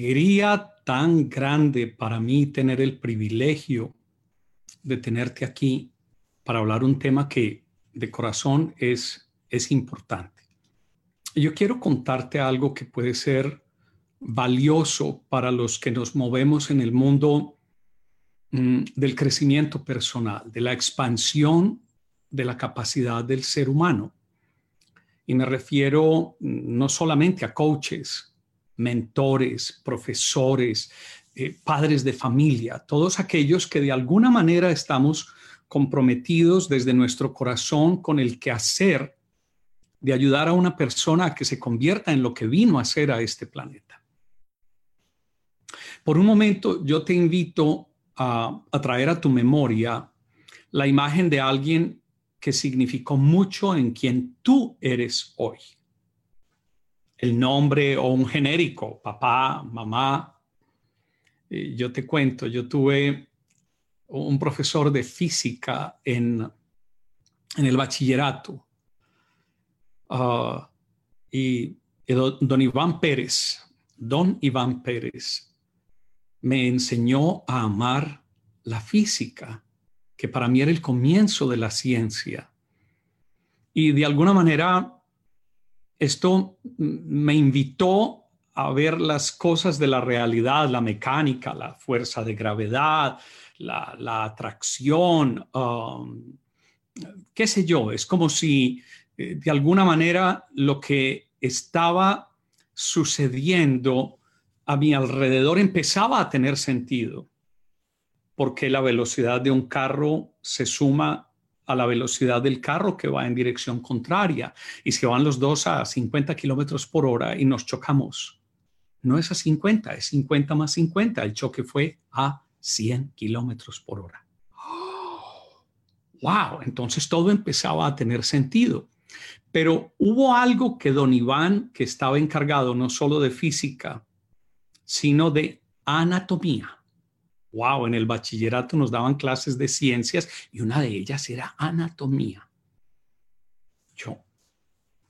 Alegría tan grande para mí tener el privilegio de tenerte aquí para hablar un tema que de corazón es, es importante. Yo quiero contarte algo que puede ser valioso para los que nos movemos en el mundo mm, del crecimiento personal, de la expansión de la capacidad del ser humano. Y me refiero mm, no solamente a coaches, mentores, profesores, eh, padres de familia, todos aquellos que de alguna manera estamos comprometidos desde nuestro corazón con el quehacer de ayudar a una persona a que se convierta en lo que vino a ser a este planeta. Por un momento, yo te invito a, a traer a tu memoria la imagen de alguien que significó mucho en quien tú eres hoy el nombre o un genérico, papá, mamá. yo te cuento, yo tuve un profesor de física en, en el bachillerato ah, y, don Iván Pérez, don Iván Pérez, me enseñó a amar la física, que para mí era el comienzo de la ciencia. Y de alguna manera esto me invitó a ver las cosas de la realidad, la mecánica, la fuerza de gravedad, la, atracción, um, qué sé yo, es como si eh, de alguna manera lo que estaba sucediendo a mi alrededor empezaba a tener sentido, porque la velocidad de un carro se suma a la velocidad del carro que va en dirección contraria. Y si van los dos a 50 kilómetros por hora y nos chocamos, no es a 50, es 50 más 50. El choque fue a 100 kilómetros por hora. ¡Wow! Entonces todo empezaba a tener sentido. Pero hubo algo que don Iván, que estaba encargado no solo de física, sino de anatomía, wow, en el bachillerato nos daban clases de ciencias y una de ellas era anatomía. Yo,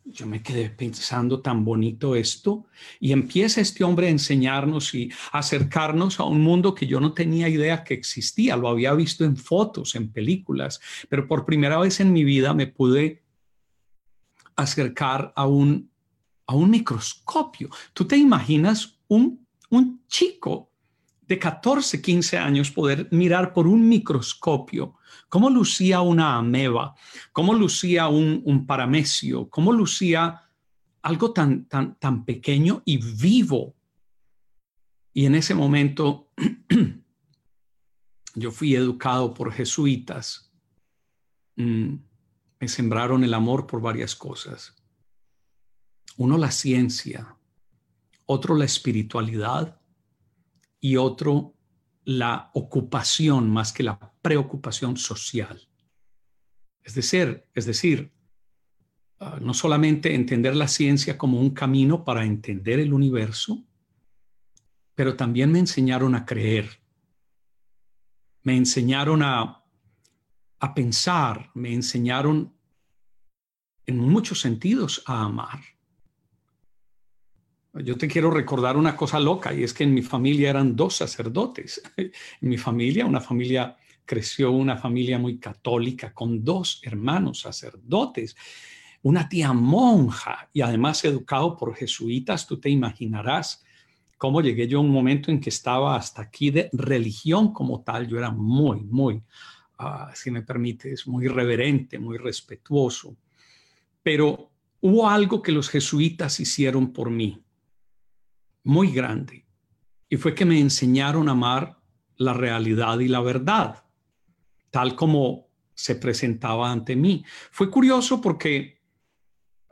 yo me quedé pensando tan bonito esto y empieza este hombre a enseñarnos y acercarnos a un mundo que yo no tenía idea que existía, lo había visto en fotos, en películas, pero por primera vez en mi vida me pude acercar a un, a un microscopio. ¿Tú te imaginas un, un chico de 14, 15 años poder mirar por un microscopio cómo lucía una ameba, cómo lucía un, paramecio, cómo lucía algo tan, tan, tan pequeño y vivo. Y en ese momento yo fui educado por jesuitas. Mm, me sembraron el amor por varias cosas. Uno, la ciencia. Otro, la espiritualidad y otro la ocupación más que la preocupación social. Es decir, es decir, ah, no solamente entender la ciencia como un camino para entender el universo, pero también me enseñaron a creer, me enseñaron a, a pensar, me enseñaron en muchos sentidos a amar. Yo te quiero recordar una cosa loca y es que en mi familia eran dos sacerdotes. En mi familia, una familia creció, una familia muy católica con dos hermanos sacerdotes, una tía monja y además educado por jesuitas. Tú te imaginarás cómo llegué yo a un momento en que estaba hasta aquí de religión como tal. Yo era muy, muy, ah, si me permites, muy reverente, muy respetuoso. Pero hubo algo que los jesuitas hicieron por mí muy grande. Y fue que me enseñaron a amar la realidad y la verdad, tal como se presentaba ante mí. Fue curioso porque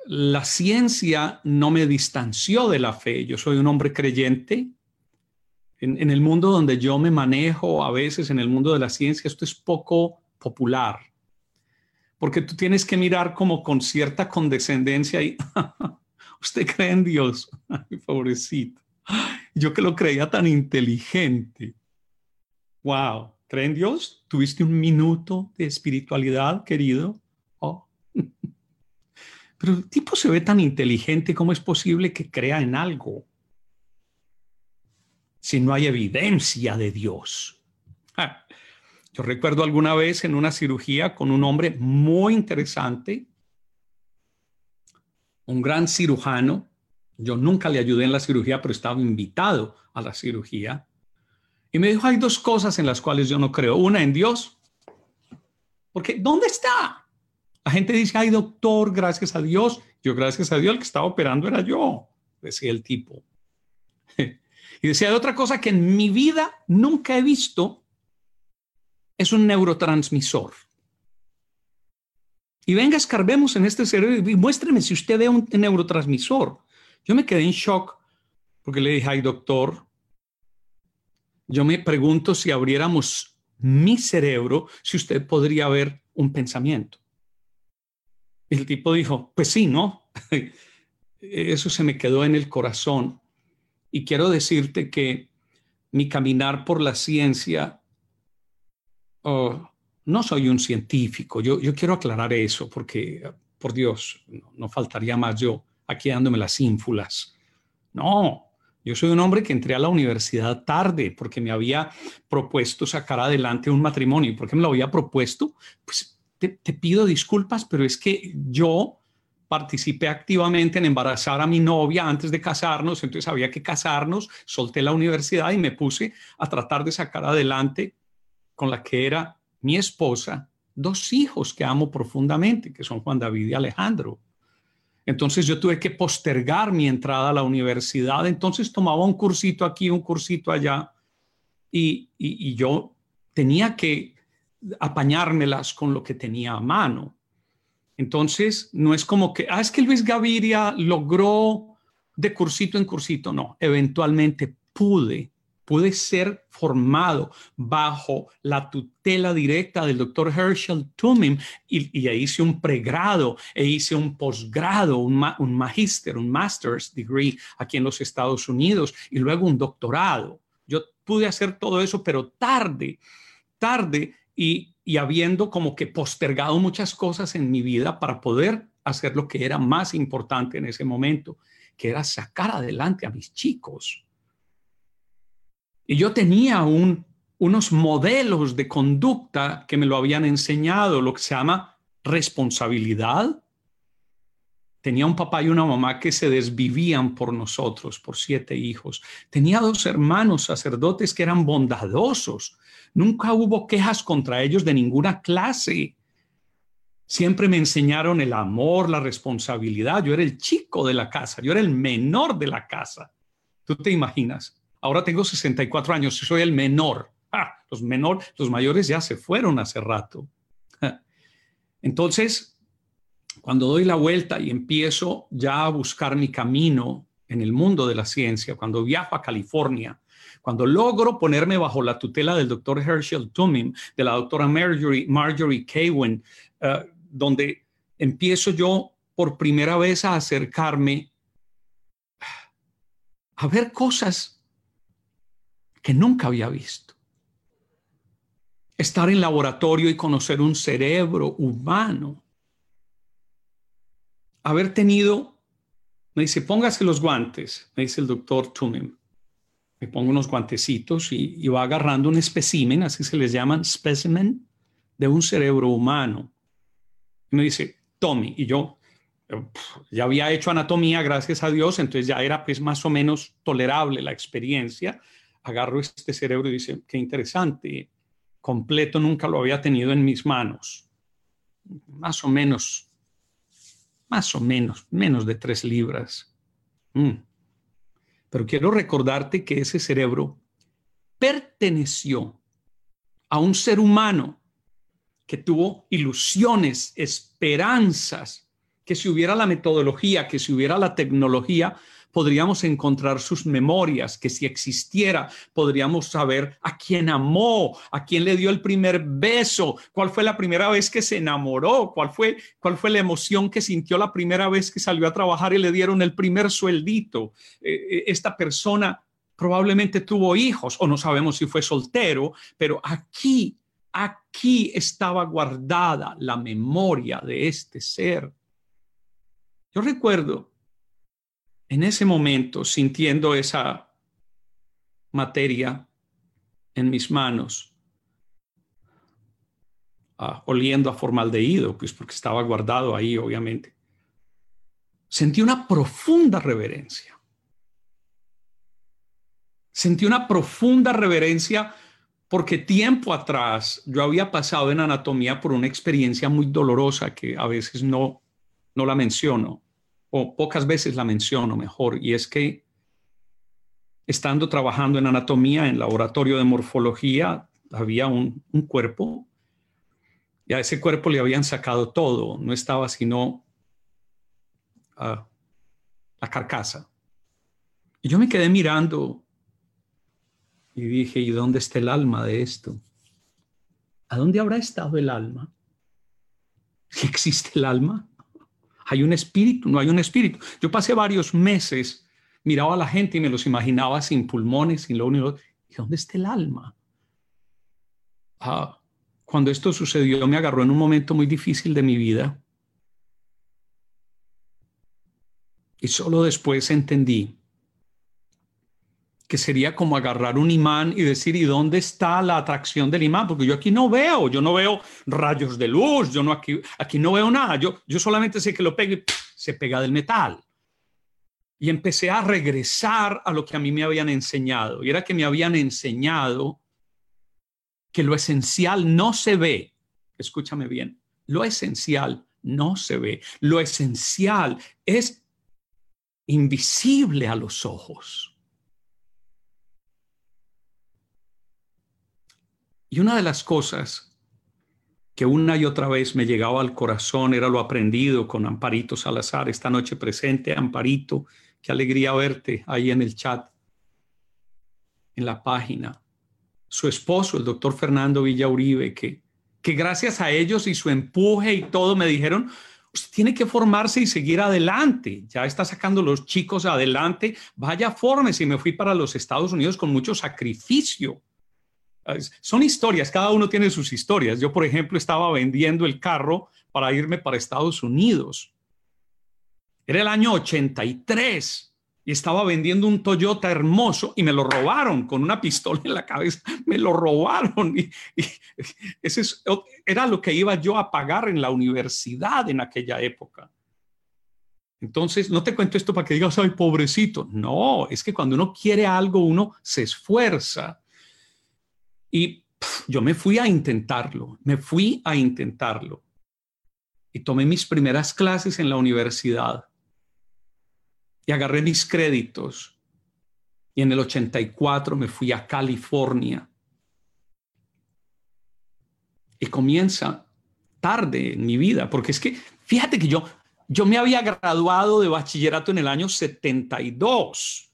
la ciencia no me distanció de la fe. Yo soy un hombre creyente. En, el mundo donde yo me manejo, a veces en el mundo de la ciencia, esto es poco popular. Porque tú tienes que mirar como con cierta condescendencia y usted cree en Dios. Ay, pobrecito. Yo que lo creía tan inteligente. Wow. ¿Cree en Dios? ¿Tuviste un minuto de espiritualidad, querido? Oh. Pero el tipo se ve tan inteligente, ¿cómo es posible que crea en algo? si no hay evidencia de Dios? Yo recuerdo alguna vez en una cirugía con un hombre muy interesante, un gran cirujano. Yo nunca le ayudé en la cirugía, pero estaba invitado a la cirugía. Y me dijo, hay dos cosas en las cuales yo no creo. Una en Dios, porque ¿dónde está? La gente dice, ay doctor, gracias a Dios. Yo, gracias a Dios, el que estaba operando era yo, decía el tipo. Y decía, otra cosa que en mi vida nunca he visto es un neurotransmisor. Y venga, escarbemos en este cerebro y muéstreme si usted ve un neurotransmisor. Yo me quedé en shock porque le dije, ay doctor, yo me pregunto si abriéramos mi cerebro, si usted podría ver un pensamiento. Y el tipo dijo, pues sí, ¿no? Eso se me quedó en el corazón. Y quiero decirte que mi caminar por la ciencia, oh, no soy un científico, yo, yo quiero aclarar eso porque, por Dios, no, faltaría más yo aquí dándome las ínfulas. No, yo soy un hombre que entré a la universidad tarde porque me había propuesto sacar adelante un matrimonio. ¿Y por qué me lo había propuesto? Pues te, te, pido disculpas, pero es que yo participé activamente en embarazar a mi novia antes de casarnos, entonces había que casarnos, solté la universidad y me puse a tratar de sacar adelante con la que era mi esposa dos hijos que amo profundamente, que son Juan David y Alejandro. Entonces yo tuve que postergar mi entrada a la universidad, entonces tomaba un cursito aquí, un cursito allá, y, yo tenía que apañármelas con lo que tenía a mano. Entonces, no es como que, ah, es que Luis Gaviria logró de cursito en cursito, no, eventualmente pude, pude ser formado bajo la tutela directa del doctor Herschel Tumim y, y hice un pregrado e hice un posgrado, un, un magíster, un master's degree aquí en los Estados Unidos y luego un doctorado. Yo pude hacer todo eso, pero tarde, tarde y, habiendo como que postergado muchas cosas en mi vida para poder hacer lo que era más importante en ese momento, que era sacar adelante a mis chicos. Y yo tenía un, unos modelos de conducta que me lo habían enseñado, lo que se llama responsabilidad. Tenía un papá y una mamá que se desvivían por nosotros, por siete hijos. Tenía dos hermanos sacerdotes que eran bondadosos, Nunca hubo quejas contra ellos de ninguna clase. Siempre me enseñaron el amor, la responsabilidad. Yo era el chico de la casa, yo era el menor de la casa. ¿Tú te imaginas? Ahora tengo 64 años y soy el menor. Ah, los menores, los mayores ya se fueron hace rato. Entonces, cuando doy la vuelta y empiezo ya a buscar mi camino en el mundo de la ciencia, cuando viajo a California, cuando logro ponerme bajo la tutela del doctor Herschel Tumim, de la doctora Marjorie, Marjorie Kawen, eh, donde empiezo yo por primera vez a acercarme a ver cosas que nunca había visto. Estar en laboratorio y conocer un cerebro humano. Haber tenido, me dice, póngase los guantes, me dice el doctor Tumim me pongo unos guantecitos y, va agarrando un espécimen, así se les llaman, specimen, de un cerebro humano. Y me dice, Tommy, y yo ya había hecho anatomía, gracias a Dios, entonces ya era pues más o menos tolerable la experiencia. Agarro este cerebro y dice, qué interesante, completo nunca lo había tenido en mis manos. Más o menos, más o menos, menos de tres libras. Mm. Pero quiero recordarte que ese cerebro perteneció a un ser humano que tuvo ilusiones, esperanzas, que si hubiera la metodología, que si hubiera la tecnología, podríamos encontrar sus memorias, que si existiera, podríamos saber a quién amó, a quién le dio el primer beso, cuál fue la primera vez que se enamoró, cuál fue, cuál fue la emoción que sintió la primera vez que salió a trabajar y le dieron el primer sueldito. Eh, eh, esta persona probablemente tuvo hijos o no sabemos si fue soltero, pero aquí, aquí estaba guardada la memoria de este ser. Yo recuerdo en ese momento, sintiendo esa, materia en mis manos, ah, oliendo a formaldehído, pues porque estaba guardado ahí, obviamente. Sentí una profunda reverencia. Sentí una profunda reverencia porque tiempo atrás yo había pasado en anatomía por una experiencia muy dolorosa que a veces no, no la menciono, o pocas veces la menciono mejor, y es que estando trabajando en anatomía, en laboratorio de morfología, había un, cuerpo, y a ese cuerpo le habían sacado todo, no estaba sino ah, la carcasa. Y yo me quedé mirando y dije, ¿y dónde está el alma de esto? ¿A dónde habrá estado el alma? ¿Si existe el alma? ¿Hay un espíritu? No hay un espíritu. Yo pasé varios meses, miraba a la gente y me los imaginaba sin pulmones, sin lo único. ¿Y dónde está el alma? Ah, cuando esto sucedió, me agarró en un momento muy difícil de mi vida. Y solo después entendí que sería como agarrar un imán y decir, ¿y dónde está la atracción del imán? Porque yo aquí no veo, yo no veo rayos de luz, yo no aquí, aquí no veo nada, yo, yo solamente sé que lo pegue, se pega del metal. Y empecé a regresar a lo que a mí me habían enseñado, y era que me habían enseñado que lo esencial no se ve, escúchame bien, lo esencial no se ve, lo esencial es invisible a los ojos. Y una de las cosas que una y otra vez me llegaba al corazón era lo aprendido con Amparito Salazar, esta noche presente. Amparito, qué alegría verte ahí en el chat, en la página. Su esposo, el doctor Fernando Villauribe, que, que gracias a ellos y su empuje y todo me dijeron, usted tiene que formarse y seguir adelante. Ya está sacando los chicos adelante. Vaya, fórmese. Y me fui para los Estados Unidos con mucho sacrificio son historias, cada uno tiene sus historias. Yo, por ejemplo, estaba vendiendo el carro para irme para Estados Unidos. Era el año 83 y estaba vendiendo un Toyota hermoso y me lo robaron con una pistola en la cabeza. Me lo robaron ese era lo que iba yo a pagar en la universidad en aquella época. Entonces, no te cuento esto para que digas, ay, pobrecito. No, es que cuando uno quiere algo, uno se esfuerza y yo me fui a intentarlo, me fui a intentarlo. Y tomé mis primeras clases en la universidad. Y agarré mis créditos. Y en el 84 me fui a California. Y comienza tarde en mi vida, porque es que, fíjate que yo, yo me había graduado de bachillerato en el año 72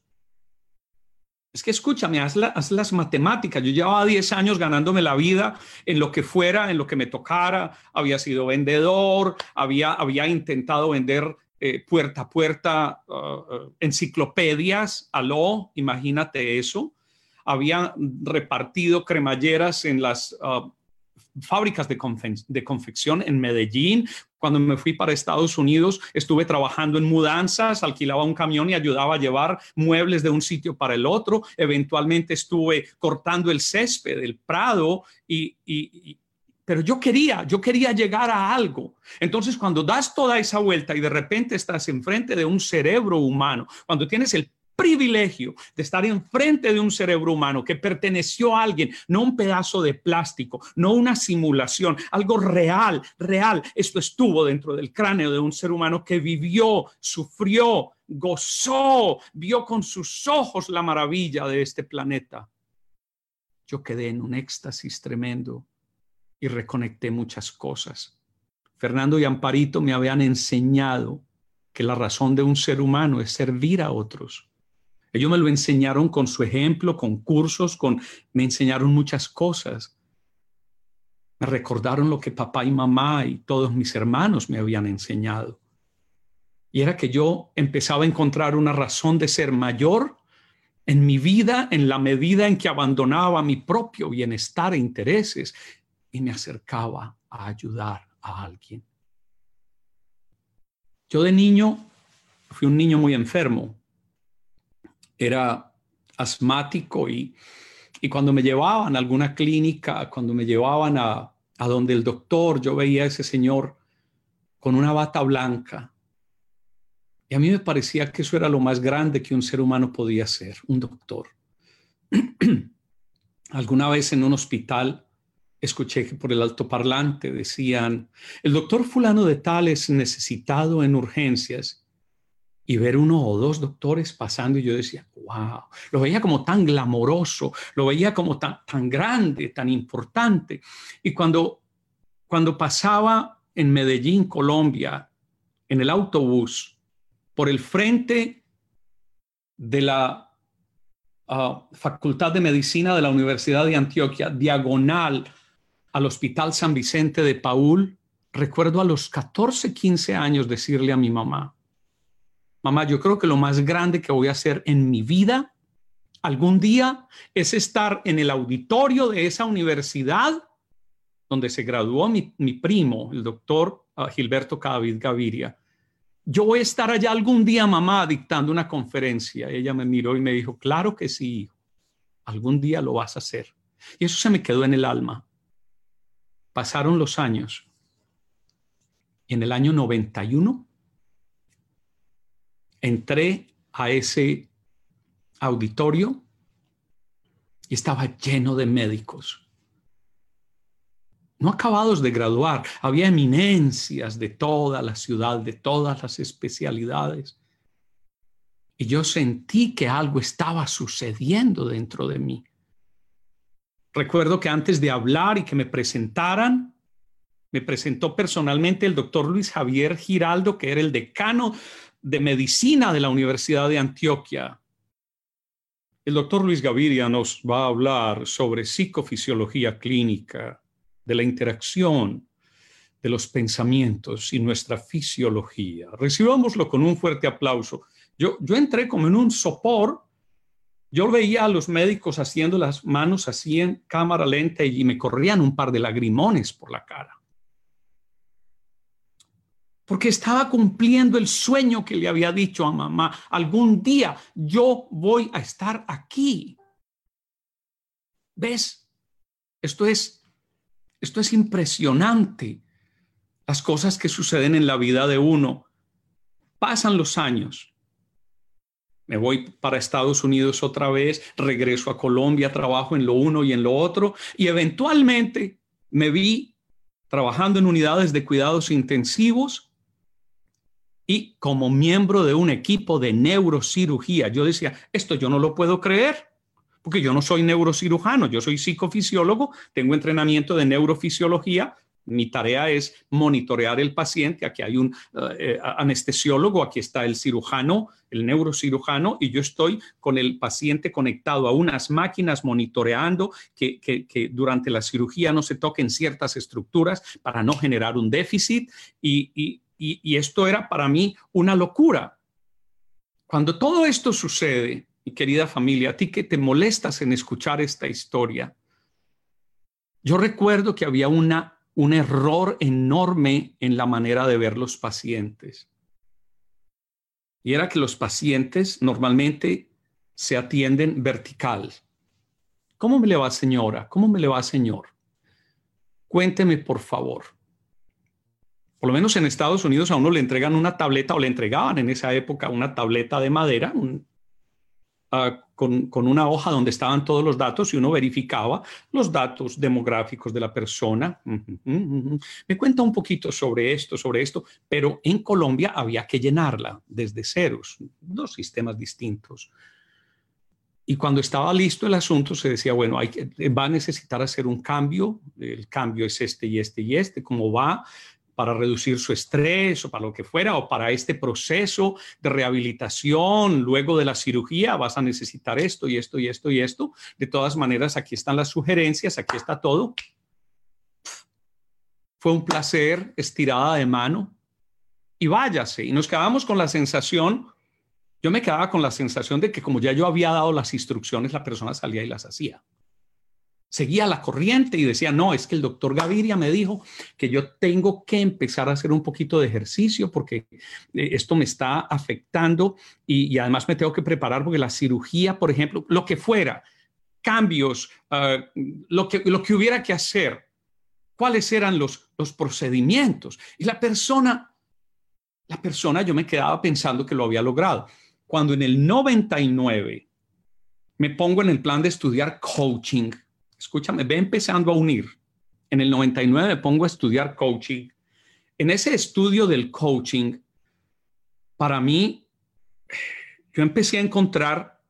es que escúchame, haz, las matemáticas. Yo llevaba 10 años ganándome la vida en lo que fuera, en lo que me tocara. Había sido vendedor, había, había intentado vender eh, puerta a puerta uh, uh, enciclopedias. Aló, imagínate eso. Había repartido cremalleras en las uh, fábricas de, de, confección en Medellín. Cuando me fui para Estados Unidos, estuve trabajando en mudanzas, alquilaba un camión y ayudaba a llevar muebles de un sitio para el otro. Eventualmente estuve cortando el césped del prado y, y pero yo quería, yo quería llegar a algo. Entonces, cuando das toda esa vuelta y de repente estás enfrente de un cerebro humano, cuando tienes el privilegio de estar enfrente de un cerebro humano que perteneció a alguien, no un pedazo de plástico, no una simulación, algo real, real. Esto estuvo dentro del cráneo de un ser humano que vivió, sufrió, gozó, vio con sus ojos la maravilla de este planeta. Yo quedé en un éxtasis tremendo y reconecté muchas cosas. Fernando y Amparito me habían enseñado que la razón de un ser humano es servir a otros ellos me lo enseñaron con su ejemplo, con cursos, con me enseñaron muchas cosas. Me recordaron lo que papá y mamá y todos mis hermanos me habían enseñado. Y era que yo empezaba a encontrar una razón de ser mayor en mi vida en la medida en que abandonaba mi propio bienestar e intereses y me acercaba a ayudar a alguien. Yo de niño fui un niño muy enfermo era asmático y, y cuando me llevaban a alguna clínica, cuando me llevaban a, a donde el doctor, yo veía a ese señor con una bata blanca. Y a mí me parecía que eso era lo más grande que un ser humano podía ser, un doctor. Alguna vez en un hospital escuché que por el altoparlante decían, el doctor fulano de tal es necesitado en urgencias y ver uno o dos doctores pasando y yo decía, wow, lo veía como tan glamoroso, lo veía como tan, tan grande, tan importante. Y cuando, cuando pasaba en Medellín, Colombia, en el autobús, por el frente de la ah, Facultad de Medicina de la Universidad de Antioquia, diagonal al Hospital San Vicente de Paul, recuerdo a los 14, 15 años decirle a mi mamá, mamá, yo creo que lo más grande que voy a hacer en mi vida algún día es estar en el auditorio de esa universidad donde se graduó mi, primo, el doctor ah, Gilberto Cadavid Gaviria. Yo voy a estar allá algún día, mamá, dictando una conferencia. Ella me miró y me dijo, claro que sí, algún día lo vas a hacer. Y eso se me quedó en el alma. Pasaron los años. En el año 91 entré a ese auditorio y estaba lleno de médicos. No acabados de graduar, había eminencias de toda la ciudad, de todas las especialidades. Y yo sentí que algo estaba sucediendo dentro de mí. Recuerdo que antes de hablar y que me presentaran, me presentó personalmente el doctor Luis Javier Giraldo, que era el decano de Medicina de la Universidad de Antioquia. El doctor Luis Gaviria nos va a hablar sobre psicofisiología clínica, de la interacción de los pensamientos y nuestra fisiología. Recibámoslo con un fuerte aplauso. Yo, yo entré como en un sopor. Yo veía a los médicos haciendo las manos así en cámara lenta y me corrían un par de lagrimones por la cara porque estaba cumpliendo el sueño que le había dicho a mamá. Algún día yo voy a estar aquí. ¿Ves? Esto es, esto es impresionante. Las cosas que suceden en la vida de uno. Pasan los años. Me voy para Estados Unidos otra vez, regreso a Colombia, trabajo en lo uno y en lo otro, y eventualmente me vi trabajando en unidades de cuidados intensivos y como miembro de un equipo de neurocirugía. Yo decía, esto yo no lo puedo creer, porque yo no soy neurocirujano, yo soy psicofisiólogo, tengo entrenamiento de neurofisiología, mi tarea es monitorear el paciente. Aquí hay un eh, anestesiólogo, aquí está el cirujano, el neurocirujano, y yo estoy con el paciente conectado a unas máquinas monitoreando que, durante la cirugía no se toquen ciertas estructuras para no generar un déficit. Y, y, esto era para mí una locura. Cuando todo esto sucede, mi querida familia, a ti que te molestas en escuchar esta historia, yo recuerdo que había una, un error enorme en la manera de ver los pacientes. Y era que los pacientes normalmente se atienden vertical. ¿Cómo me le va, señora? ¿Cómo me le va, señor? Cuénteme, por favor por lo menos en Estados Unidos a uno le entregan una tableta o le entregaban en esa época una tableta de madera ah, con, una hoja donde estaban todos los datos y uno verificaba los datos demográficos de la persona. Me cuenta un poquito sobre esto, sobre esto, pero en Colombia había que llenarla desde ceros, dos sistemas distintos. Y cuando estaba listo el asunto, se decía, bueno, hay va a necesitar hacer un cambio, el cambio es este y este y este, ¿cómo va? Para reducir su estrés o para lo que fuera, o para este proceso de rehabilitación luego de la cirugía, vas a necesitar esto y esto y esto y esto. De todas maneras, aquí están las sugerencias, aquí está todo. Fue un placer, estirada de mano, y váyase. Y nos quedamos con la sensación, yo me quedaba con la sensación de que como ya yo había dado las instrucciones, la persona salía y las hacía. Seguía la corriente y decía, no, es que el doctor Gaviria me dijo que yo tengo que empezar a hacer un poquito de ejercicio porque eh, esto me está afectando y, además me tengo que preparar porque la cirugía, por ejemplo, lo que fuera, cambios, ah, lo, que, lo que hubiera que hacer, cuáles eran los, los procedimientos. Y la persona, la persona, yo me quedaba pensando que lo había logrado. Cuando en el 99 me pongo en el plan de estudiar coaching, escúchame, ve empezando a unir. En el 99 me pongo a estudiar coaching. En ese estudio del coaching, para mí, yo empecé a encontrar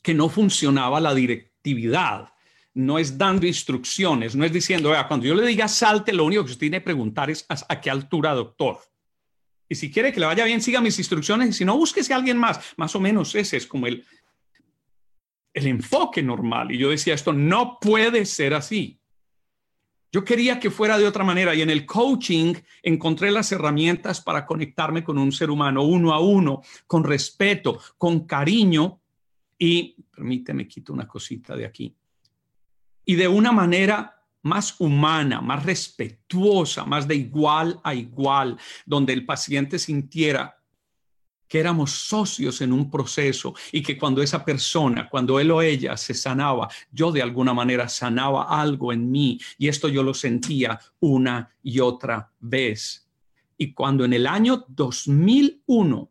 que no funcionaba la directividad. No es dando instrucciones, no es diciendo, vea, cuando yo le diga salte, lo único que usted tiene que preguntar es a, qué altura, doctor. Y si quiere que le vaya bien, siga mis instrucciones y si no, búsquese a alguien más. Más o menos ese es como el, el enfoque normal. Y yo decía, esto no puede ser así. Yo quería que fuera de otra manera y en el coaching encontré las herramientas para conectarme con un ser humano uno a uno, con respeto, con cariño y, permíteme, quito una cosita de aquí, y de una manera más humana, más respetuosa, más de igual a igual, donde el paciente sintiera que éramos socios en un proceso y que cuando esa persona, cuando él o ella se sanaba, yo de alguna manera sanaba algo en mí y esto yo lo sentía una y otra vez. Y cuando en el año 2001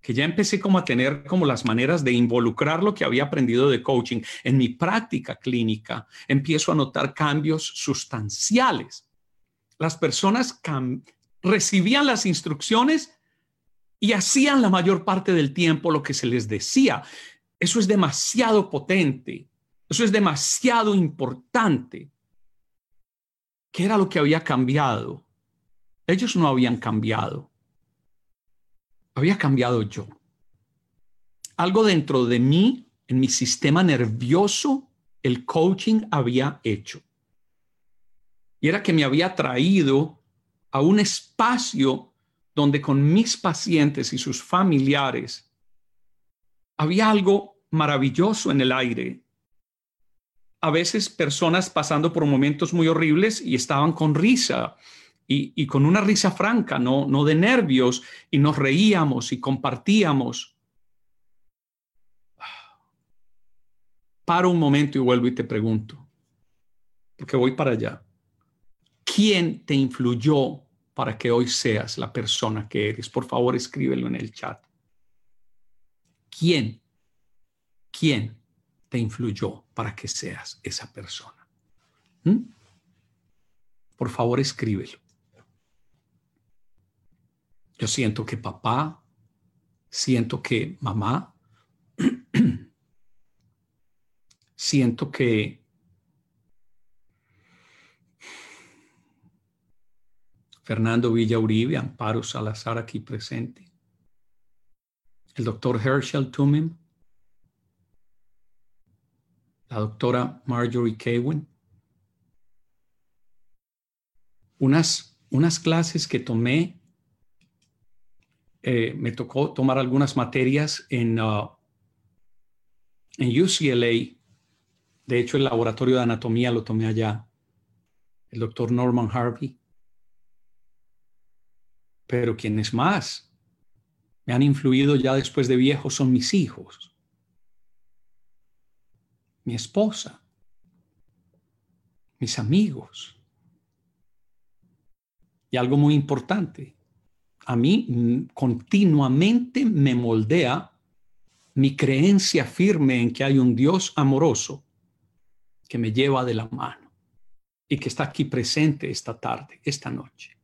que ya empecé como a tener como las maneras de involucrar lo que había aprendido de coaching en mi práctica clínica, empiezo a notar cambios sustanciales. Las personas recibían las instrucciones y hacían la mayor parte del tiempo lo que se les decía. Eso es demasiado potente, eso es demasiado importante. ¿Qué era lo que había cambiado? Ellos no habían cambiado. Había cambiado yo. Algo dentro de mí, en mi sistema nervioso, el coaching había hecho. Y era que me había traído a un espacio donde con mis pacientes y sus familiares había algo maravilloso en el aire. A veces personas pasando por momentos muy horribles y estaban con risa y, con una risa franca, no, no de nervios, y nos reíamos y compartíamos. Paro un momento y vuelvo y te pregunto, porque voy para allá. ¿Quién te influyó para que hoy seas la persona que eres. Por favor, escríbelo en el chat. ¿Quién? ¿Quién te influyó para que seas esa persona? ¿Mm? Por favor, escríbelo. Yo siento que papá, siento que mamá, siento que Fernando Villa Uribe, Amparo Salazar aquí presente, el doctor Herschel Tumim, la doctora Marjorie Kewin. Unas, unas clases que tomé, eh, me tocó tomar algunas materias en, uh, en UCLA. De hecho, el laboratorio de anatomía lo tomé allá. El doctor Norman Harvey pero quienes más me han influido ya después de viejo son mis hijos, mi esposa, mis amigos. Y algo muy importante, a mí continuamente me moldea mi creencia firme en que hay un Dios amoroso que me lleva de la mano y que está aquí presente esta tarde, esta noche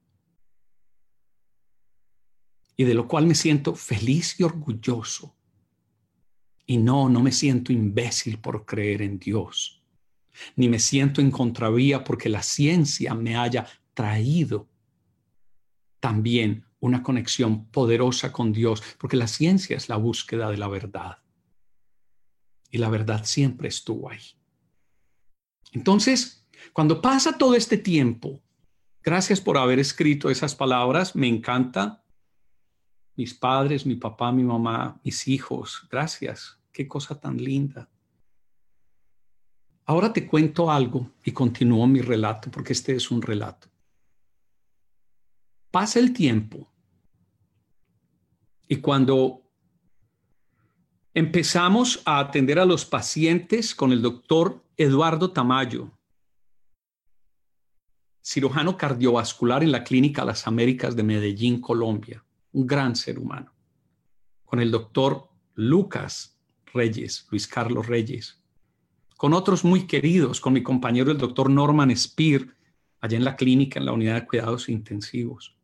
y de lo cual me siento feliz y orgulloso. Y no, no me siento imbécil por creer en Dios, ni me siento en contravía porque la ciencia me haya traído también una conexión poderosa con Dios, porque la ciencia es la búsqueda de la verdad. Y la verdad siempre estuvo ahí. Entonces, cuando pasa todo este tiempo, gracias por haber escrito esas palabras, me encanta mis padres, mi papá, mi mamá, mis hijos. Gracias. Qué cosa tan linda. Ahora te cuento algo y continúo mi relato porque este es un relato. Pasa el tiempo y cuando empezamos a atender a los pacientes con el doctor Eduardo Tamayo, cirujano cardiovascular en la Clínica Las Américas de Medellín, Colombia, un gran ser humano, con el doctor Lucas Reyes, Luis Carlos Reyes, con otros muy queridos, con mi compañero el doctor Norman Spear, allá en la clínica, en la unidad de cuidados intensivos.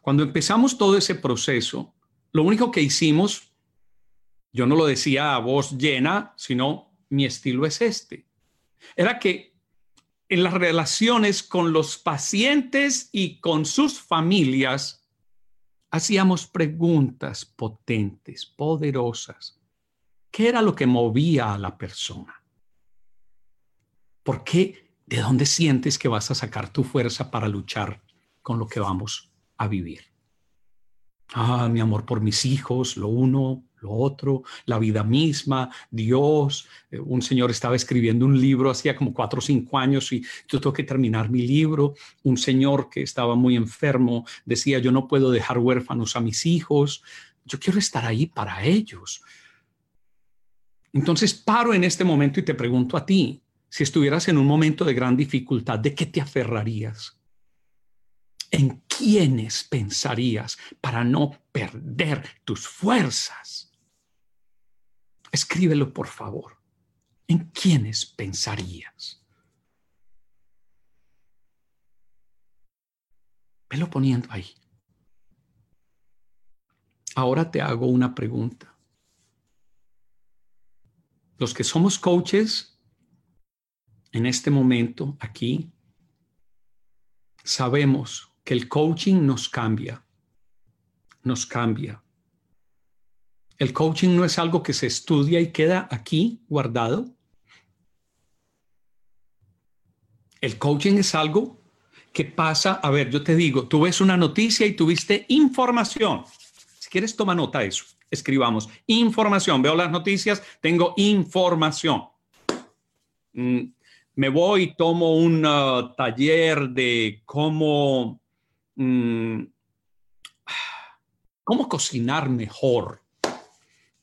Cuando empezamos todo ese proceso, lo único que hicimos, yo no lo decía a voz llena, sino mi estilo es este, era que en las relaciones con los pacientes y con sus familias, hacíamos preguntas potentes, poderosas. ¿Qué era lo que movía a la persona? ¿Por qué? ¿De dónde sientes que vas a sacar tu fuerza para luchar con lo que vamos a vivir? Ah, mi amor por mis hijos, lo uno, lo otro, la vida misma, Dios. Eh, un señor estaba escribiendo un libro hacía como cuatro o cinco años y yo tengo que terminar mi libro. Un señor que estaba muy enfermo decía, yo no puedo dejar huérfanos a mis hijos, yo quiero estar ahí para ellos. Entonces paro en este momento y te pregunto a ti, si estuvieras en un momento de gran dificultad, ¿de qué te aferrarías? ¿En quiénes pensarías para no perder tus fuerzas? Escríbelo, por favor. ¿En quiénes pensarías? Velo poniendo ahí. Ahora te hago una pregunta. Los que somos coaches en este momento aquí, sabemos que el coaching nos cambia, nos cambia. El coaching no es algo que se estudia y queda aquí guardado. El coaching es algo que pasa, a ver, yo te digo, tú ves una noticia y tuviste información. Si quieres, toma nota de eso. Escribamos información. Veo las noticias, tengo información. Mm, me voy y tomo un uh, taller de cómo, mm, cómo cocinar mejor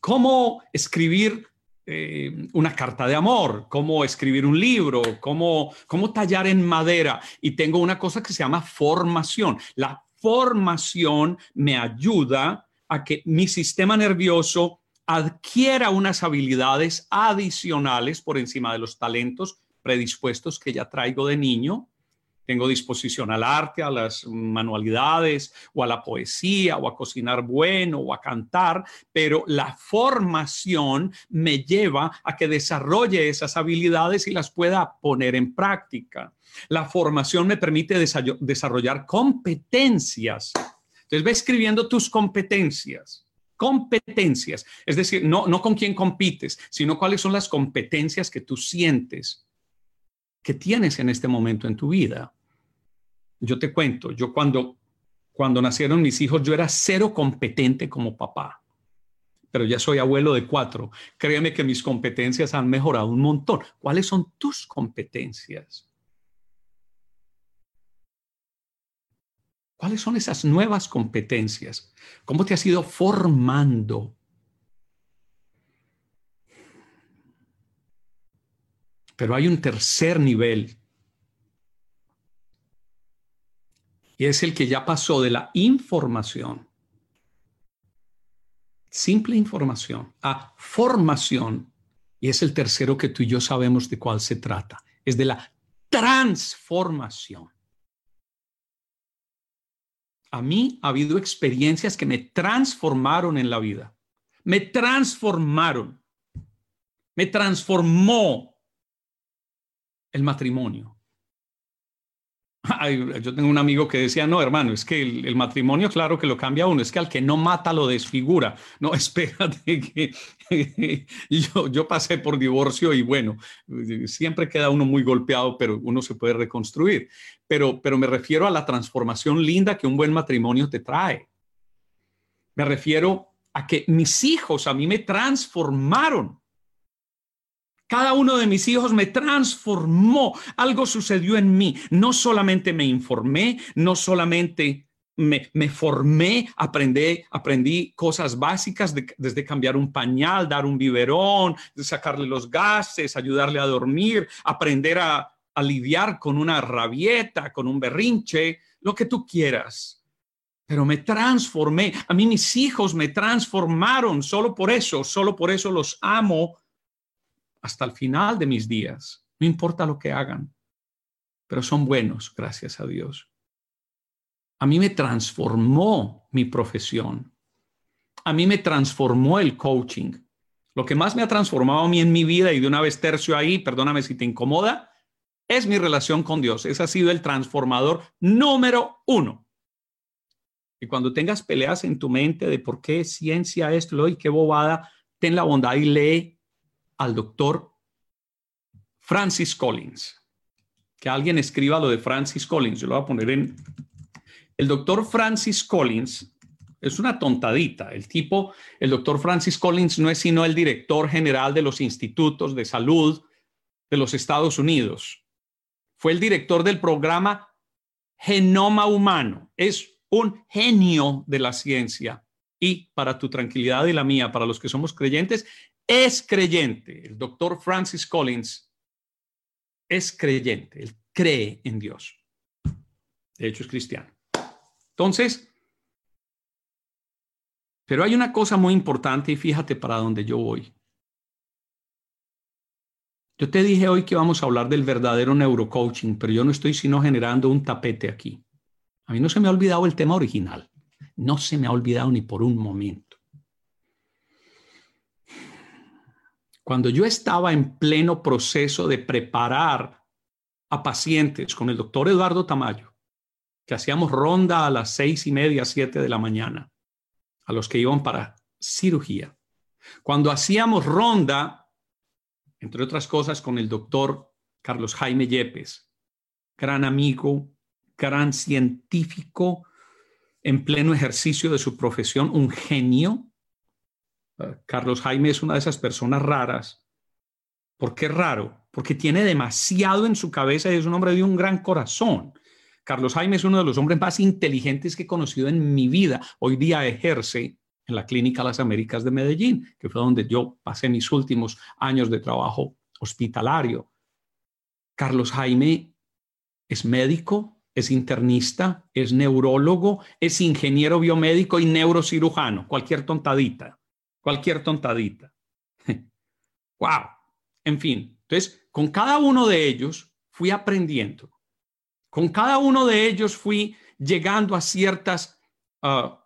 cómo escribir eh, una carta de amor, cómo escribir un libro, cómo, cómo tallar en madera. Y tengo una cosa que se llama formación. La formación me ayuda a que mi sistema nervioso adquiera unas habilidades adicionales por encima de los talentos predispuestos que ya traigo de niño tengo disposición al arte, a las manualidades o a la poesía o a cocinar bueno o a cantar, pero la formación me lleva a que desarrolle esas habilidades y las pueda poner en práctica. La formación me permite desarrollar competencias. Entonces, ve escribiendo tus competencias competencias, es decir, no, con quién compites, sino cuáles son las competencias que tú sientes que tienes en este momento en tu vida. Yo te cuento, yo cuando, cuando nacieron mis hijos, yo era cero competente como papá, pero ya soy abuelo de cuatro. Créeme que mis competencias han mejorado un montón. ¿Cuáles son tus competencias? ¿Cuáles son esas nuevas competencias? ¿Cómo te has ido formando? Pero hay un tercer nivel. Y es el que ya pasó de la información, simple información, a formación, y es el tercero que tú y yo sabemos de cuál se trata, es de la transformación. A mí ha habido experiencias que me transformaron en la vida, me transformaron, me transformó el matrimonio, yo tengo un amigo que decía, no, hermano, es que el, matrimonio, claro que lo cambia uno, es que al que no mata lo desfigura. No, espérate que yo, yo pasé por divorcio y bueno, siempre queda uno muy golpeado, pero uno se puede reconstruir. Pero, pero me refiero a la transformación linda que un buen matrimonio te trae. Me refiero a que mis hijos a mí me transformaron Cada uno de mis hijos me transformó. Algo sucedió en mí. No solamente me informé, no solamente me, formé, aprendí, aprendí cosas básicas desde cambiar un pañal, dar un biberón, sacarle los gases, ayudarle a dormir, aprender a, a lidiar con una rabieta, con un berrinche, lo que tú quieras. Pero me transformé. A mí mis hijos me transformaron solo por eso, solo por eso los amo hasta el final de mis días. No importa lo que hagan, pero son buenos, gracias a Dios. A mí me transformó mi profesión. A mí me transformó el coaching. Lo que más me ha transformado a mí en mi vida, y de una vez tercio ahí, perdóname si te incomoda, es mi relación con Dios. Ese ha sido el transformador número uno. Y cuando tengas peleas en tu mente de por qué ciencia esto y qué bobada, ten la bondad y lee al doctor Francis Collins. Que alguien escriba lo de Francis Collins. Yo lo voy a poner en el doctor Francis Collins es una tontadita. El tipo, el doctor Francis Collins no es sino el director general de los institutos de salud de los Estados Unidos. Fue el director del programa Genoma Humano. Es un genio de la ciencia. Y para tu tranquilidad y la mía, para los que somos creyentes, es creyente. El doctor Francis Collins es creyente. Él cree en Dios. De hecho, es cristiano. Entonces, pero hay una cosa muy importante y fíjate para dónde yo voy. Yo te dije hoy que vamos a hablar del verdadero neurocoaching, pero yo no estoy sino generando un tapete aquí. A mí no se me ha olvidado el tema original. No se me ha olvidado ni por un momento. Cuando yo estaba en pleno proceso de preparar a pacientes con el doctor Eduardo Tamayo, que hacíamos ronda a las seis y media, siete de la mañana, a los que iban para cirugía. Cuando hacíamos ronda, entre otras cosas, con el doctor Carlos Jaime Yepes, gran amigo, gran científico, en pleno ejercicio de su profesión, un genio. Carlos Jaime es una de esas personas raras. ¿Por qué raro? Porque tiene demasiado en su cabeza y es un hombre de un gran corazón. Carlos Jaime es uno de los hombres más inteligentes que he conocido en mi vida. Hoy día ejerce en la Clínica Las Américas de Medellín, que fue donde yo pasé mis últimos años de trabajo hospitalario. Carlos Jaime es médico, es internista, es neurólogo, es ingeniero biomédico y neurocirujano. Cualquier tontadita, cualquier tontadita. wow. En fin, entonces, con cada uno de ellos fui aprendiendo con cada uno de ellos fui llegando a ciertas ah,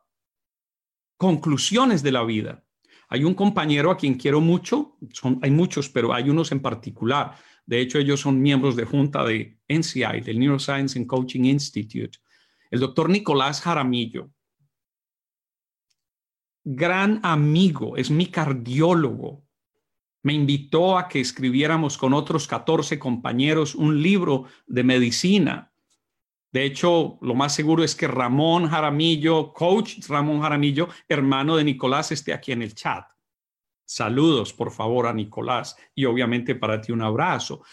conclusiones de la vida. Hay un compañero a quien quiero mucho, hay muchos, pero hay unos en particular. De hecho, ellos son miembros de junta de NCI, del Neuroscience and Coaching Institute. El doctor Nicolás Jaramillo, gran amigo, es mi cardiólogo. Me invitó a que escribiéramos con otros 14 compañeros un libro de medicina de hecho, lo más seguro es que Ramón Jaramillo, coach Ramón Jaramillo, hermano de Nicolás, esté aquí en el chat. Saludos, por favor, a Nicolás y obviamente para ti un abrazo.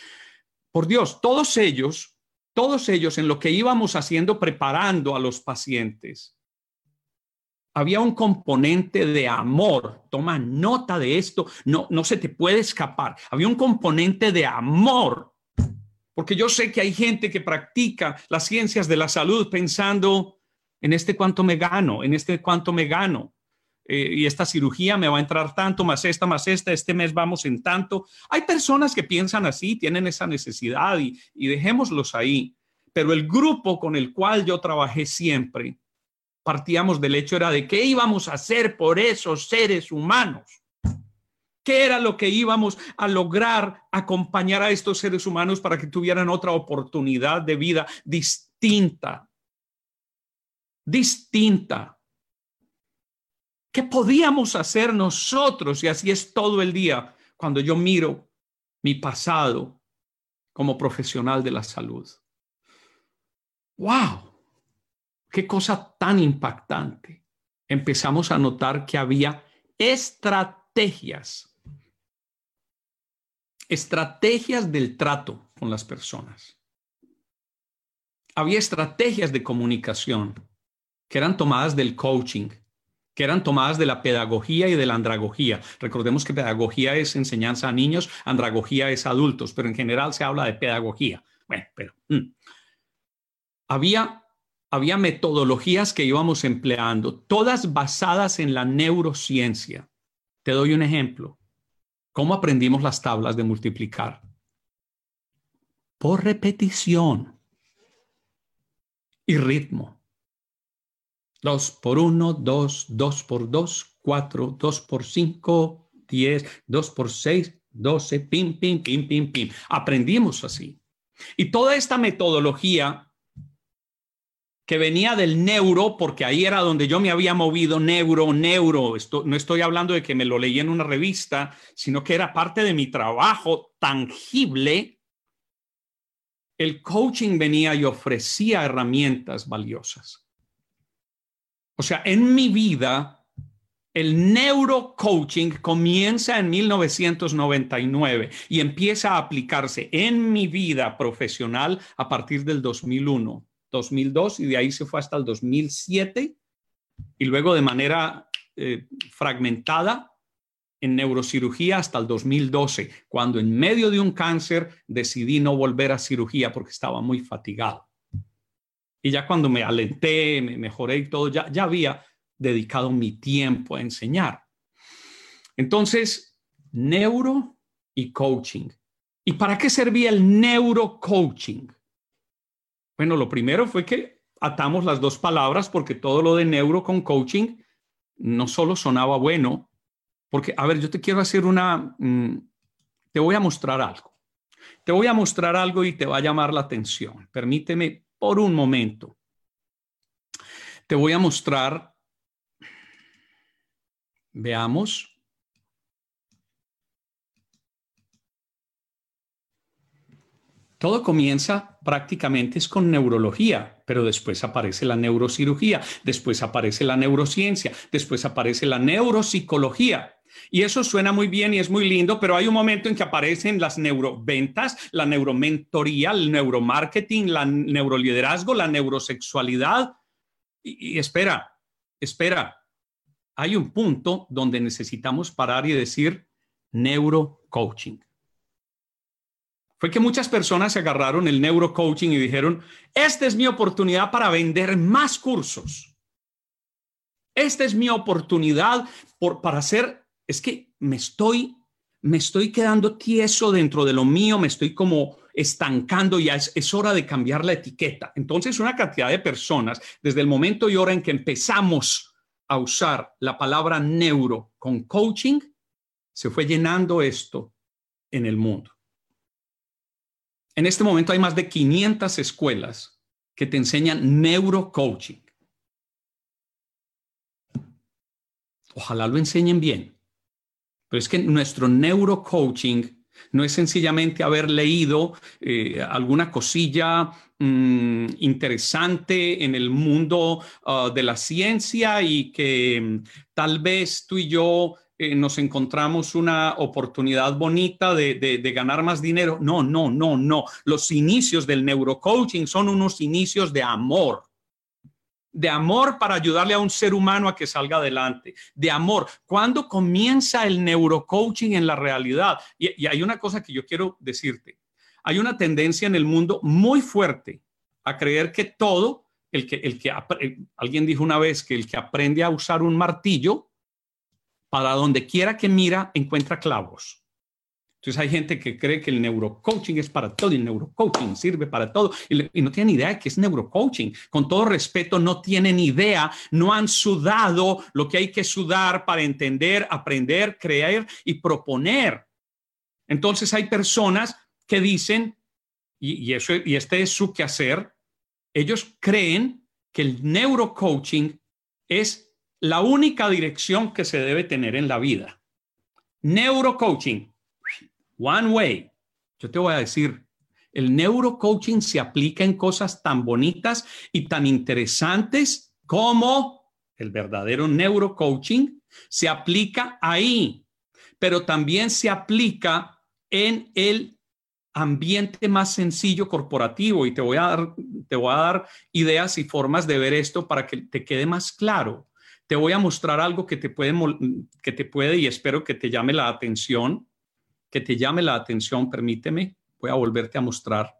Por Dios, todos ellos, todos ellos en lo que íbamos haciendo preparando a los pacientes, había un componente de amor. Toma nota de esto, no, no se te puede escapar. Había un componente de amor porque yo sé que hay gente que practica las ciencias de la salud pensando en este cuánto me gano, en este cuánto me gano. Eh, y esta cirugía me va a entrar tanto, más esta, más esta, este mes vamos en tanto. Hay personas que piensan así, tienen esa necesidad y, y dejémoslos ahí. Pero el grupo con el cual yo trabajé siempre, partíamos del hecho era de qué íbamos a hacer por esos seres humanos. ¿Qué era lo que íbamos a lograr acompañar a estos seres humanos para que tuvieran otra oportunidad de vida distinta? Distinta. ¿Qué podíamos hacer nosotros? Y así es todo el día cuando yo miro mi pasado como profesional de la salud. ¡Wow! ¡Qué cosa tan impactante! Empezamos a notar que había estrategias estrategias del trato con las personas. Había estrategias de comunicación que eran tomadas del coaching, que eran tomadas de la pedagogía y de la andragogía. Recordemos que pedagogía es enseñanza a niños, andragogía es adultos, pero en general se habla de pedagogía. Bueno, pero mm. había, había metodologías que íbamos empleando, todas basadas en la neurociencia. Te doy un ejemplo. ¿Cómo aprendimos las tablas de multiplicar? Por repetición y ritmo. 2 por 1, 2, 2 por 2, 4, 2 por 5, 10, 2 por 6, 12, pim, pim, pim, pim, pim. Aprendimos así. Y toda esta metodología que venía del neuro, porque ahí era donde yo me había movido, neuro, neuro, Esto, no estoy hablando de que me lo leí en una revista, sino que era parte de mi trabajo tangible. El coaching venía y ofrecía herramientas valiosas. O sea, en mi vida, el neurocoaching comienza en 1999 y empieza a aplicarse en mi vida profesional a partir del 2001, 2002 y de ahí se fue hasta el 2007 y luego de manera eh, fragmentada en neurocirugía hasta el 2012, cuando en medio de un cáncer decidí no volver a cirugía porque estaba muy fatigado. Y ya cuando me alenté, me mejoré y todo, ya, ya había dedicado mi tiempo a enseñar. Entonces, neuro y coaching. ¿Y para qué servía el neurocoaching? Bueno, lo primero fue que atamos las dos palabras porque todo lo de neuro con coaching no solo sonaba bueno, porque, a ver, yo te quiero hacer una, mm, te voy a mostrar algo. Te voy a mostrar algo y te va a llamar la atención. Permíteme por un momento. Te voy a mostrar, veamos. Todo comienza prácticamente es con neurología, pero después aparece la neurocirugía, después aparece la neurociencia, después aparece la neuropsicología. Y eso suena muy bien y es muy lindo, pero hay un momento en que aparecen las neuroventas, la neuromentoría, el neuromarketing, la neuroliderazgo, la neurosexualidad. Y, y espera, espera, hay un punto donde necesitamos parar y decir neurocoaching. Fue que muchas personas se agarraron el neurocoaching y dijeron, esta es mi oportunidad para vender más cursos. Esta es mi oportunidad por, para hacer es que me estoy, me estoy quedando tieso dentro de lo mío, me estoy como estancando, ya es hora de cambiar la etiqueta. Entonces, una cantidad de personas, desde el momento y hora en que empezamos a usar la palabra neuro con coaching, se fue llenando esto en el mundo. En este momento hay más de 500 escuelas que te enseñan neurocoaching. Ojalá lo enseñen bien. Pero es que nuestro neurocoaching no es sencillamente haber leído eh, alguna cosilla mm, interesante en el mundo ah, de la ciencia y que mm, tal vez tú y yo eh, nos encontramos una oportunidad bonita de, ganar más dinero. No, no, no, no. Los inicios del neurocoaching son unos inicios de amor de amor para ayudarle a un ser humano a que salga adelante, de amor. ¿Cuándo comienza el neurocoaching en la realidad? Y, hay una cosa que yo quiero decirte. Hay una tendencia en el mundo muy fuerte a creer que todo, el que, el que alguien dijo una vez que el que aprende a usar un martillo, para donde quiera que mira, encuentra clavos. Entonces hay gente que cree que el neurocoaching es para todo y el neurocoaching sirve para todo y, no tienen idea de qué es neurocoaching. Con todo respeto, no tienen idea, no han sudado lo que hay que sudar para entender, aprender, creer y proponer. Entonces hay personas que dicen, y, y, este es su quehacer, ellos creen que el neurocoaching es la única dirección que se debe tener en la vida. Neurocoaching One Way. Yo te voy a decir, el neurocoaching se aplica en cosas tan bonitas y tan interesantes como el verdadero neurocoaching se aplica ahí, pero también se aplica en el ambiente más sencillo corporativo y te voy a dar, te voy a dar ideas y formas de ver esto para que te quede más claro. Te voy a mostrar algo que te puede, que te puede y espero que te llame la atención, que te llame la atención, permíteme, voy a volverte a mostrar.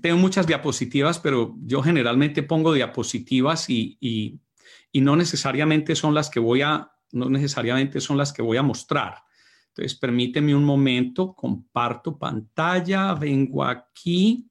Tengo muchas diapositivas, pero yo generalmente pongo diapositivas y, y, no necesariamente son las que voy a, no necesariamente son las que voy a mostrar. Entonces, permíteme un momento, comparto pantalla, vengo aquí.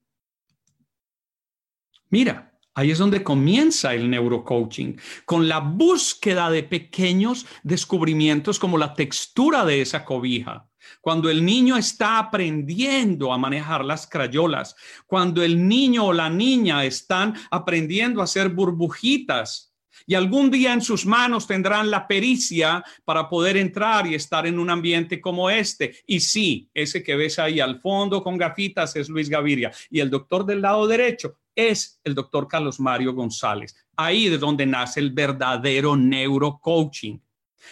Mira, ahí es donde comienza el neurocoaching, con la búsqueda de pequeños descubrimientos como la textura de esa cobija. Cuando el niño está aprendiendo a manejar las crayolas, cuando el niño o la niña están aprendiendo a hacer burbujitas y algún día en sus manos tendrán la pericia para poder entrar y estar en un ambiente como este. Y sí, ese que ves ahí al fondo con gafitas es Luis Gaviria. Y el doctor del lado derecho es el doctor Carlos Mario González. Ahí de donde nace el verdadero neurocoaching.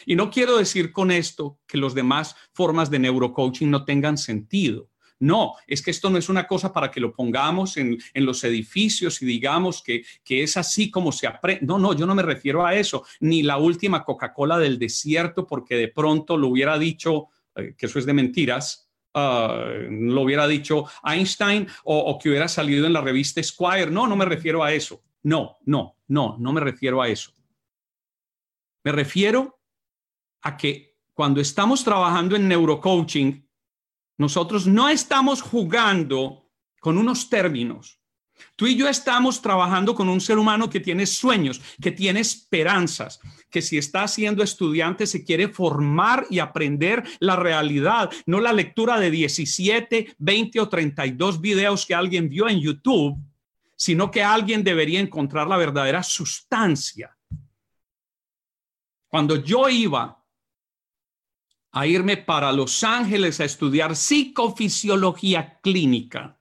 Y no quiero decir con esto que las demás formas de neurocoaching no tengan sentido. No, es que esto no es una cosa para que lo pongamos en, los edificios y digamos que, es así como se aprende. No, no, yo no me refiero a eso, ni la última Coca-Cola del desierto, porque de pronto lo hubiera dicho, eh, que eso es de mentiras, ah, lo hubiera dicho Einstein o, que hubiera salido en la revista Squire. No, no me refiero a eso. No, no, no, no me refiero a eso. Me refiero a que cuando estamos trabajando en neurocoaching, nosotros no estamos jugando con unos términos. Tú y yo estamos trabajando con un ser humano que tiene sueños, que tiene esperanzas, que si está siendo estudiante se quiere formar y aprender la realidad, no la lectura de 17, 20 o 32 videos que alguien vio en YouTube, sino que alguien debería encontrar la verdadera sustancia. Cuando yo iba a irme para Los Ángeles a estudiar psicofisiología clínica.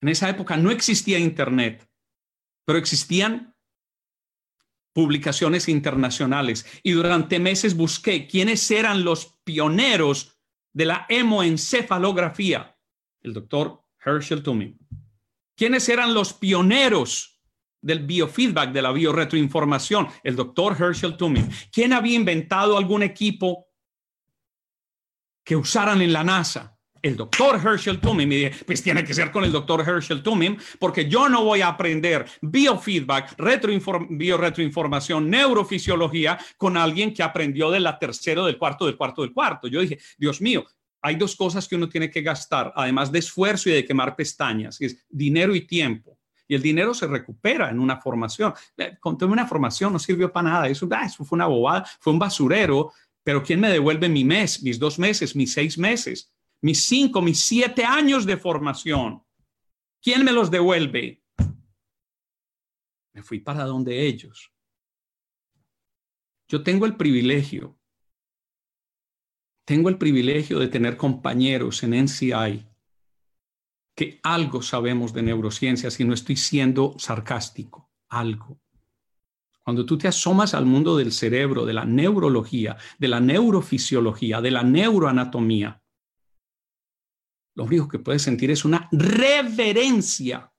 En esa época no existía Internet, pero existían publicaciones internacionales y durante meses busqué quiénes eran los pioneros de la hemoencefalografía, el doctor Herschel Tumin. ¿Quiénes eran los pioneros del biofeedback, de la bioretroinformación? El doctor Herschel Tumin. ¿Quién había inventado algún equipo que usaran en la NASA el doctor Herschel Tumim. Y dije, pues tiene que ser con el doctor Herschel Tumim, porque yo no voy a aprender biofeedback, bioretroinformación, neurofisiología con alguien que aprendió de la tercero, del cuarto, del cuarto, del cuarto. Yo dije, Dios mío, hay dos cosas que uno tiene que gastar, además de esfuerzo y de quemar pestañas, es dinero y tiempo. Y el dinero se recupera en una formación. Eh, Contéme una formación, no sirvió para nada. Eso, ah, eso fue una bobada, fue un basurero pero ¿quién me devuelve mi mes, mis dos meses, mis seis meses, mis cinco, mis siete años de formación? ¿Quién me los devuelve? Me fui para donde ellos. Yo tengo el privilegio, tengo el privilegio de tener compañeros en NCI que algo sabemos de neurociencias y no estoy siendo sarcástico, algo. Cuando tú te asomas al mundo del cerebro, de la neurología, de la neurofisiología, de la neuroanatomía, lo único que puedes sentir es una reverencia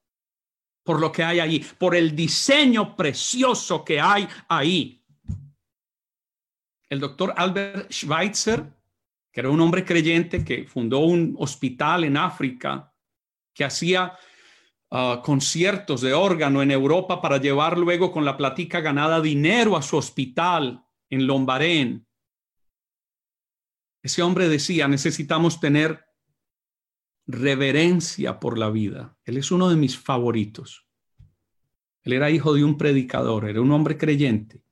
por lo que hay ahí, por el diseño precioso que hay ahí. El doctor Albert Schweitzer, que era un hombre creyente que fundó un hospital en África, que hacía Ah, conciertos de órgano en Europa para llevar luego con la platica ganada dinero a su hospital en Lombarén. Ese hombre decía, necesitamos tener reverencia por la vida. Él es uno de mis favoritos. Él era hijo de un predicador, era un hombre creyente.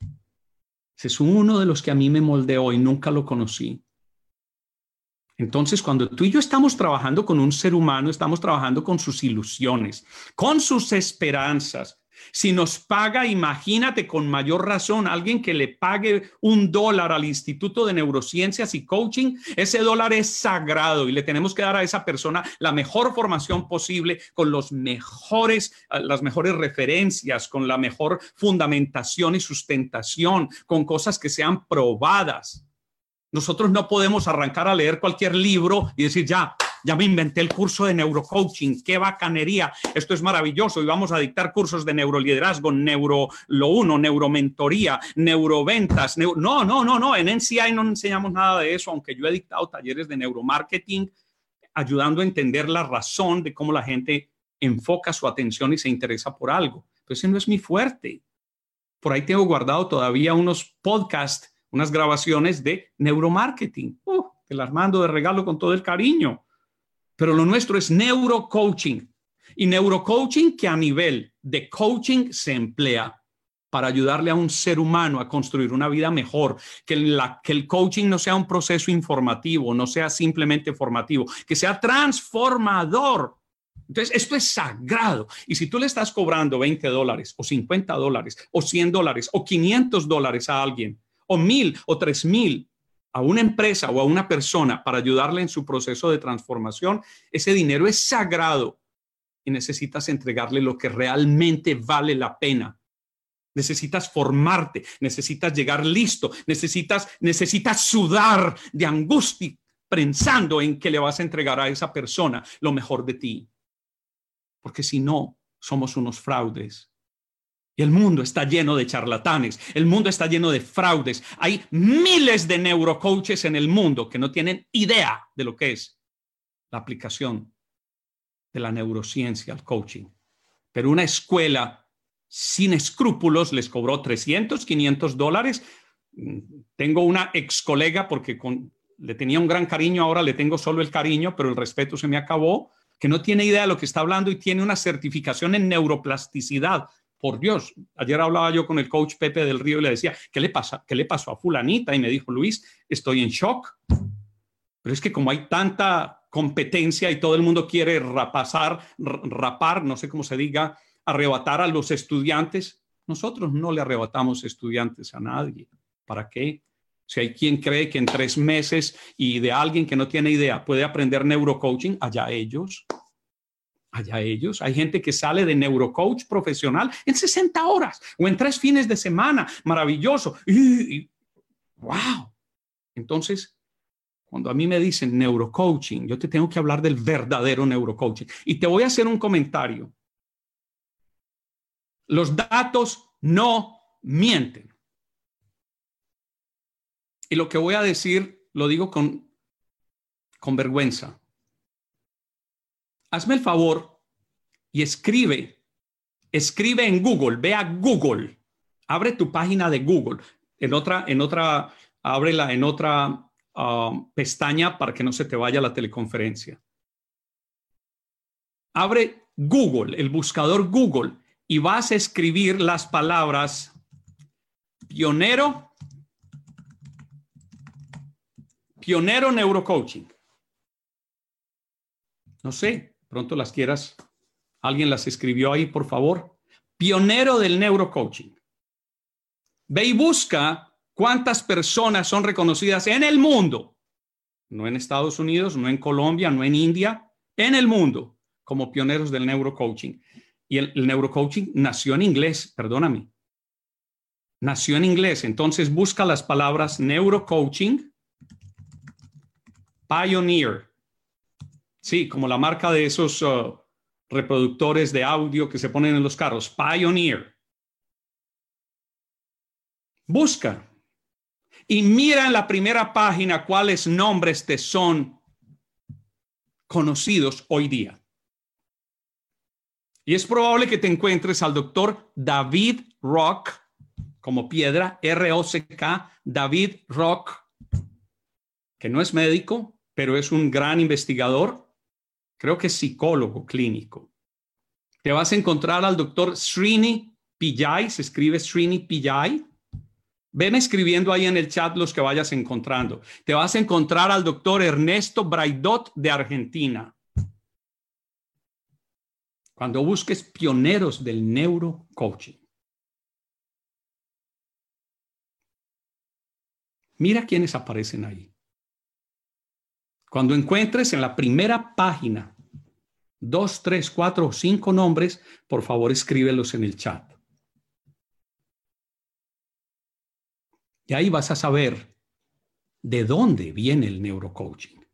Ese es uno de los que a mí me moldeó y nunca lo conocí. Entonces, cuando tú y yo estamos trabajando con un ser humano, estamos trabajando con sus ilusiones, con sus esperanzas. Si nos paga, imagínate con mayor razón, alguien que le pague un dólar al Instituto de Neurociencias y Coaching, ese dólar es sagrado y le tenemos que dar a esa persona la mejor formación posible con los mejores, eh, las mejores referencias, con la mejor fundamentación y sustentación, con cosas que sean probadas. Nosotros no podemos arrancar a leer cualquier libro y decir, ya, ya me inventé el curso de neurocoaching, qué bacanería, esto es maravilloso y vamos a dictar cursos de neuroliderazgo, neuro uno, neuromentoría, neuroventas. no, no, no, no, en NCI no enseñamos nada de eso, aunque yo he dictado talleres de neuromarketing ayudando a entender la razón de cómo la gente enfoca su atención y se interesa por algo. Pero ese no es mi fuerte. Por ahí tengo guardado todavía unos podcasts unas grabaciones de neuromarketing. Uh, te las mando de regalo con todo el cariño. Pero lo nuestro es neurocoaching. Y neurocoaching que a nivel de coaching se emplea para ayudarle a un ser humano a construir una vida mejor, que, el coaching no sea un proceso informativo, no sea simplemente formativo, que sea transformador. Entonces, esto es sagrado. Y si tú le estás cobrando 20 dólares o 50 dólares o 100 dólares o 500 dólares a alguien o mil o tres mil a una empresa o a una persona para ayudarle en su proceso de transformación, ese dinero es sagrado y necesitas entregarle lo que realmente vale la pena. Necesitas formarte, necesitas llegar listo, necesitas, necesitas sudar de angustia pensando en que le vas a entregar a esa persona lo mejor de ti. Porque si no, somos unos fraudes y el mundo está lleno de charlatanes, el mundo está lleno de fraudes. Hay miles de neurocoaches en el mundo que no tienen idea de lo que es la aplicación de la neurociencia al coaching. Pero una escuela sin escrúpulos les cobró 300, 500 dólares. Tengo una ex colega porque le tenía un gran cariño, ahora le tengo solo el cariño, pero el respeto se me acabó, que no tiene idea de lo que está hablando y tiene una certificación en neuroplasticidad por Dios, ayer hablaba yo con el coach Pepe del Río y le decía, ¿qué le pasa? ¿Qué le pasó a fulanita? Y me dijo, Luis, estoy en shock. Pero es que como hay tanta competencia y todo el mundo quiere rapar, no sé cómo se diga, arrebatar a los estudiantes, nosotros no le arrebatamos estudiantes a nadie. ¿Para qué? Si hay quien cree que en tres meses y de alguien que no tiene idea puede aprender neurocoaching, allá ellos allá ellos. Hay gente que sale de neurocoach profesional en 60 horas o en tres fines de semana. Maravilloso. Wow. Entonces, cuando a mí me dicen neurocoaching, yo te tengo que hablar del verdadero neurocoaching. Y te voy a hacer un comentario. Los datos no mienten. Y lo que voy a decir lo digo con, con vergüenza hazme el favor y escribe, escribe en Google, ve a Google, abre tu página de Google, en otra, en otra, ábrela en otra um, pestaña para que no se te vaya la teleconferencia. Abre Google, el buscador Google, y vas a escribir las palabras pionero, pionero neurocoaching. No sé, pronto las quieras. Alguien las escribió ahí, por favor. Pionero del neurocoaching. Ve y busca cuántas personas son reconocidas en el mundo, no en Estados Unidos, no en Colombia, no en India, en el mundo, como pioneros del neurocoaching. Y el, neurocoaching nació en inglés, perdóname. Nació en inglés, entonces busca las palabras neurocoaching, pioneer, Sí, como la marca de esos uh, reproductores de audio que se ponen en los carros, Pioneer. Busca y mira en la primera página cuáles nombres te son conocidos hoy día. Y es probable que te encuentres al doctor David Rock, como piedra, R-O-C-K, David Rock, que no es médico, pero es un gran investigador creo que psicólogo clínico. Te vas a encontrar al doctor Srini Pillai, se escribe Srini Pillai. Ven escribiendo ahí en el chat los que vayas encontrando. Te vas a encontrar al doctor Ernesto Braidot de Argentina. Cuando busques pioneros del neurocoaching. Mira quiénes aparecen ahí. Cuando encuentres en la primera página dos, tres, cuatro o cinco nombres, por favor escríbelos en el chat. Y ahí vas a saber de dónde viene el neurocoaching.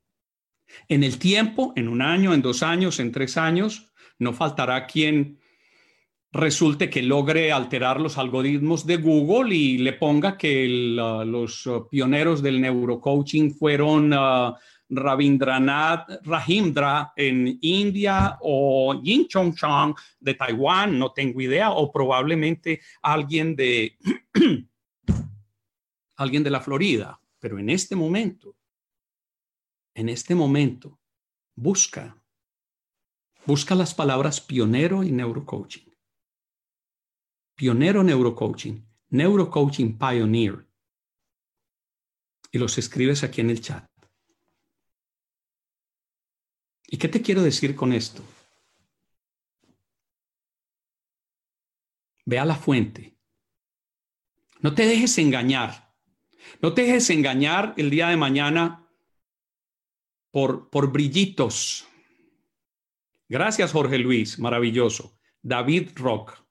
En el tiempo, en un año, en dos años, en tres años, no faltará quien resulte que logre alterar los algoritmos de Google y le ponga que los pioneros del neurocoaching fueron uh, Rabindranath Rahimdra en India o Yin Chong Chong de Taiwán, no tengo idea, o probablemente alguien de alguien de la Florida. Pero en este momento, en este momento, busca, busca las palabras pionero y neurocoaching pionero neurocoaching, neurocoaching pioneer. Y los escribes aquí en el chat. ¿Y qué te quiero decir con esto? Ve a la fuente. No te dejes engañar. No te dejes engañar el día de mañana por, por brillitos. Gracias, Jorge Luis. Maravilloso. David Rock.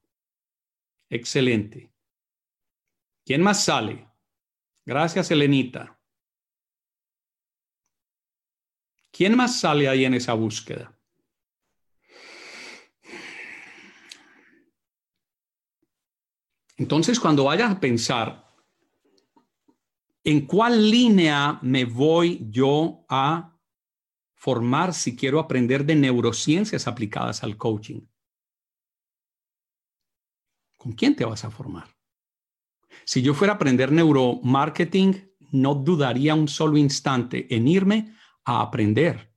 Excelente. ¿Quién más sale? Gracias, Elenita. ¿Quién más sale ahí en esa búsqueda? Entonces, cuando vayas a pensar en cuál línea me voy yo a formar si quiero aprender de neurociencias aplicadas al coaching, ¿con quién te vas a formar? Si yo fuera a aprender neuromarketing, no dudaría un solo instante en irme a aprender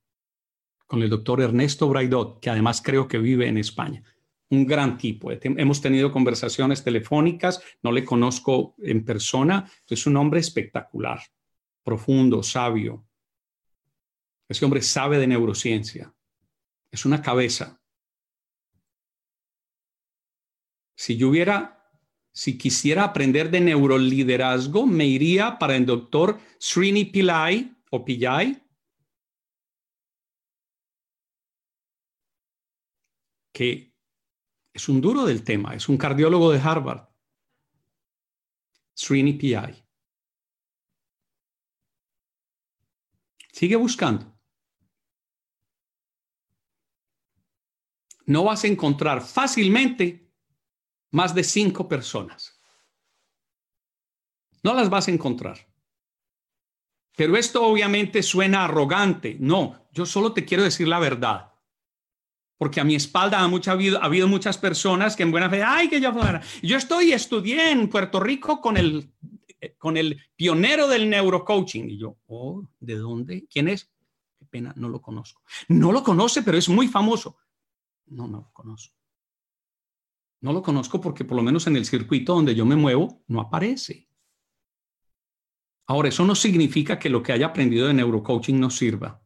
con el doctor Ernesto Braidot, que además creo que vive en España. Un gran tipo. Hemos tenido conversaciones telefónicas, no le conozco en persona, es un hombre espectacular, profundo, sabio. Ese hombre sabe de neurociencia. Es una cabeza. Si yo hubiera, si quisiera aprender de neuroliderazgo, me iría para el doctor Srini Pillai o Pillai, que es un duro del tema, es un cardiólogo de Harvard, Srini Pillai. Sigue buscando. No vas a encontrar fácilmente más de cinco personas. No las vas a encontrar. Pero esto obviamente suena arrogante. No, yo solo te quiero decir la verdad. Porque a mi espalda ha, habido muchas personas que en buena fe, ay, que yo. Yo estoy, estudié en Puerto Rico con el, con el pionero del neurocoaching. Y yo, oh, ¿de dónde? ¿Quién es? Qué pena, no lo conozco. No lo conoce, pero es muy famoso. No, no lo conozco. No lo conozco porque por lo menos en el circuito donde yo me muevo no aparece. Ahora, eso no significa que lo que haya aprendido de neurocoaching no sirva.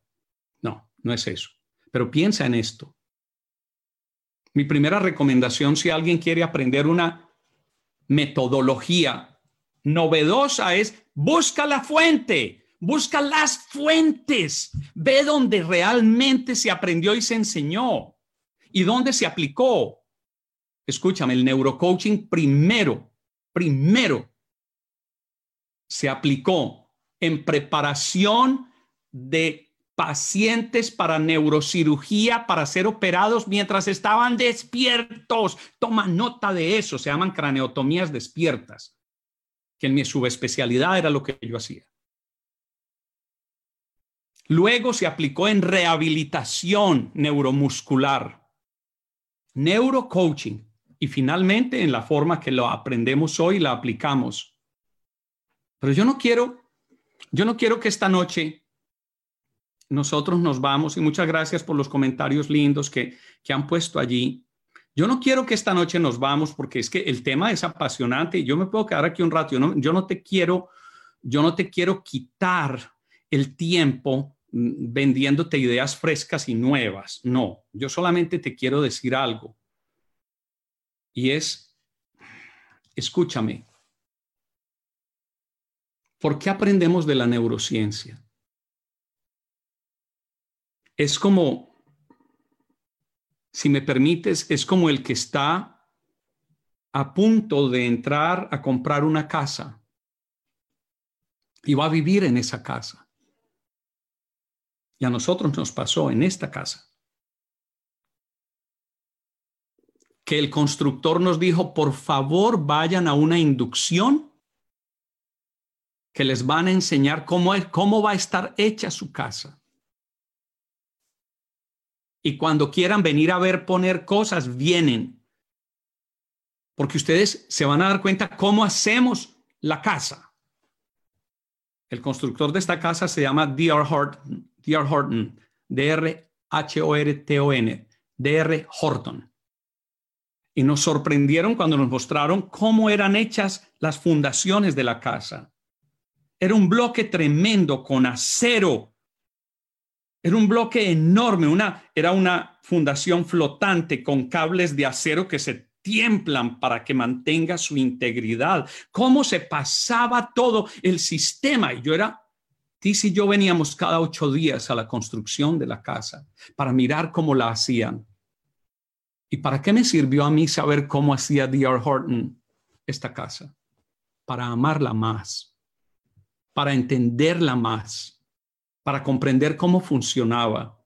No, no es eso. Pero piensa en esto. Mi primera recomendación, si alguien quiere aprender una metodología novedosa, es busca la fuente, busca las fuentes, ve dónde realmente se aprendió y se enseñó y dónde se aplicó. Escúchame, el neurocoaching primero, primero se aplicó en preparación de pacientes para neurocirugía para ser operados mientras estaban despiertos. Toma nota de eso, se llaman craneotomías despiertas, que en mi subespecialidad era lo que yo hacía. Luego se aplicó en rehabilitación neuromuscular, neurocoaching, y finalmente en la forma que lo aprendemos hoy la aplicamos. Pero yo no quiero, yo no quiero que esta noche nosotros nos vamos y muchas gracias por los comentarios lindos que, que han puesto allí. Yo no quiero que esta noche nos vamos porque es que el tema es apasionante y yo me puedo quedar aquí un rato. Yo no, te quiero, yo no te quiero quitar el tiempo mm, vendiéndote ideas frescas y nuevas. No, yo solamente te quiero decir algo y es, escúchame, ¿por qué aprendemos de la neurociencia? Es como, si me permites, es como el que está a punto de entrar a comprar una casa. y va a vivir en esa casa. Y a nosotros nos pasó en esta casa que el constructor nos dijo, por favor, vayan a una inducción que les van a enseñar cómo, es, cómo va a estar hecha su casa. Y cuando quieran venir a ver poner cosas, vienen. Porque ustedes se van a dar cuenta cómo hacemos la casa. El constructor de esta casa se llama D.R. Horton, D.R. Horton, D-R-H-O-R-T-O-N, D.R. Horton. Y nos sorprendieron cuando nos mostraron cómo eran hechas las fundaciones de la casa. Era un bloque tremendo con acero. Era un bloque enorme, una, era una fundación flotante con cables de acero que se tiemblan para que mantenga su integridad. Cómo se pasaba todo el sistema. Y yo era, Tis y yo veníamos cada ocho días a la construcción de la casa para mirar cómo la hacían. ¿Y para qué me sirvió a mí saber cómo hacía D.R. Horton esta casa? Para amarla más para entenderla más, para comprender cómo funcionaba.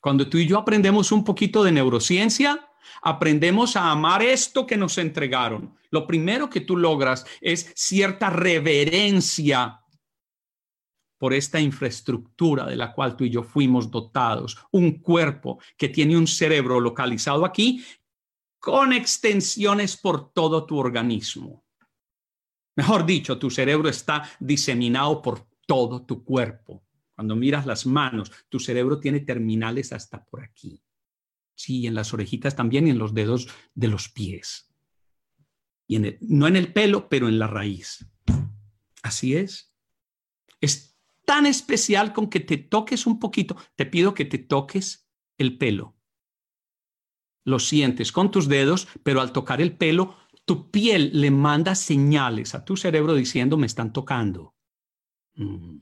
Cuando tú y yo aprendemos un poquito de neurociencia, aprendemos a amar esto que nos entregaron. Lo primero que tú logras es cierta reverencia por esta infraestructura de la cual tú y yo fuimos dotados, un cuerpo que tiene un cerebro localizado aquí con extensiones por todo tu organismo. Mejor dicho, tu cerebro está diseminado por todo tu cuerpo. Cuando miras las manos, tu cerebro tiene terminales hasta por aquí. Sí, en las orejitas también y en los dedos de los pies. Y en no en el pelo, pero en la raíz. Así es. Es tan especial con que te toques un poquito. Te pido que te toques el pelo. Lo sientes con tus dedos, pero al tocar el pelo tu piel le manda señales a tu cerebro diciendo me están tocando. Mm,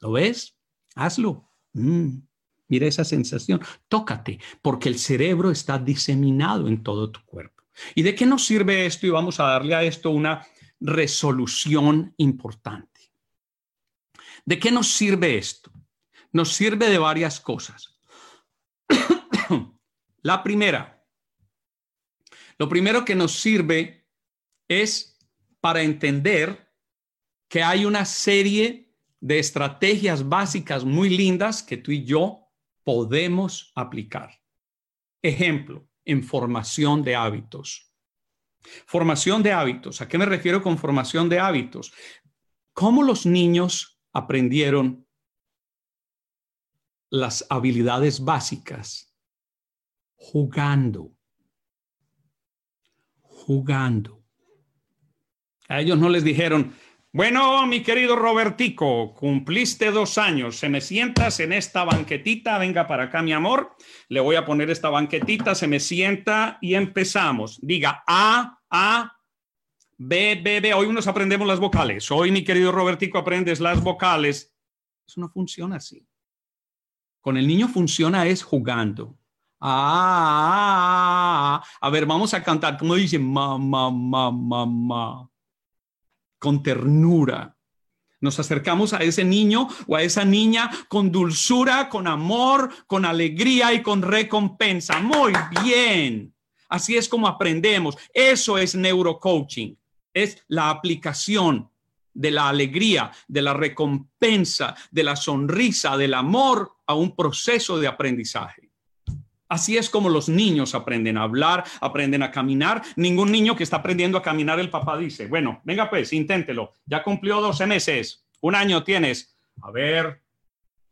¿Lo ves? Hazlo. Mm, mira esa sensación. Tócate, porque el cerebro está diseminado en todo tu cuerpo. ¿Y de qué nos sirve esto? Y vamos a darle a esto una resolución importante. ¿De qué nos sirve esto? Nos sirve de varias cosas. La primera, lo primero que nos sirve es para entender que hay una serie de estrategias básicas muy lindas que tú y yo podemos aplicar. Ejemplo, en formación de hábitos. Formación de hábitos. ¿A qué me refiero con formación de hábitos? ¿Cómo los niños aprendieron las habilidades básicas? Jugando jugando. A ellos no les dijeron, bueno, mi querido Robertico, cumpliste dos años, se me sientas en esta banquetita, venga para acá, mi amor, le voy a poner esta banquetita, se me sienta y empezamos. Diga A, A, B, B, B. Hoy nos aprendemos las vocales. Hoy, mi querido Robertico, aprendes las vocales. Eso no funciona así. Con el niño funciona es jugando. Ah, a ver, vamos a cantar, como dice, mamá, mamá, mamá, con ternura. Nos acercamos a ese niño o a esa niña con dulzura, con amor, con alegría y con recompensa. Muy bien. Así es como aprendemos. Eso es neurocoaching. Es la aplicación de la alegría, de la recompensa, de la sonrisa, del amor a un proceso de aprendizaje. Así es como los niños aprenden a hablar, aprenden a caminar. Ningún niño que está aprendiendo a caminar, el papá dice, bueno, venga pues, inténtelo. Ya cumplió 12 meses, un año tienes. A ver,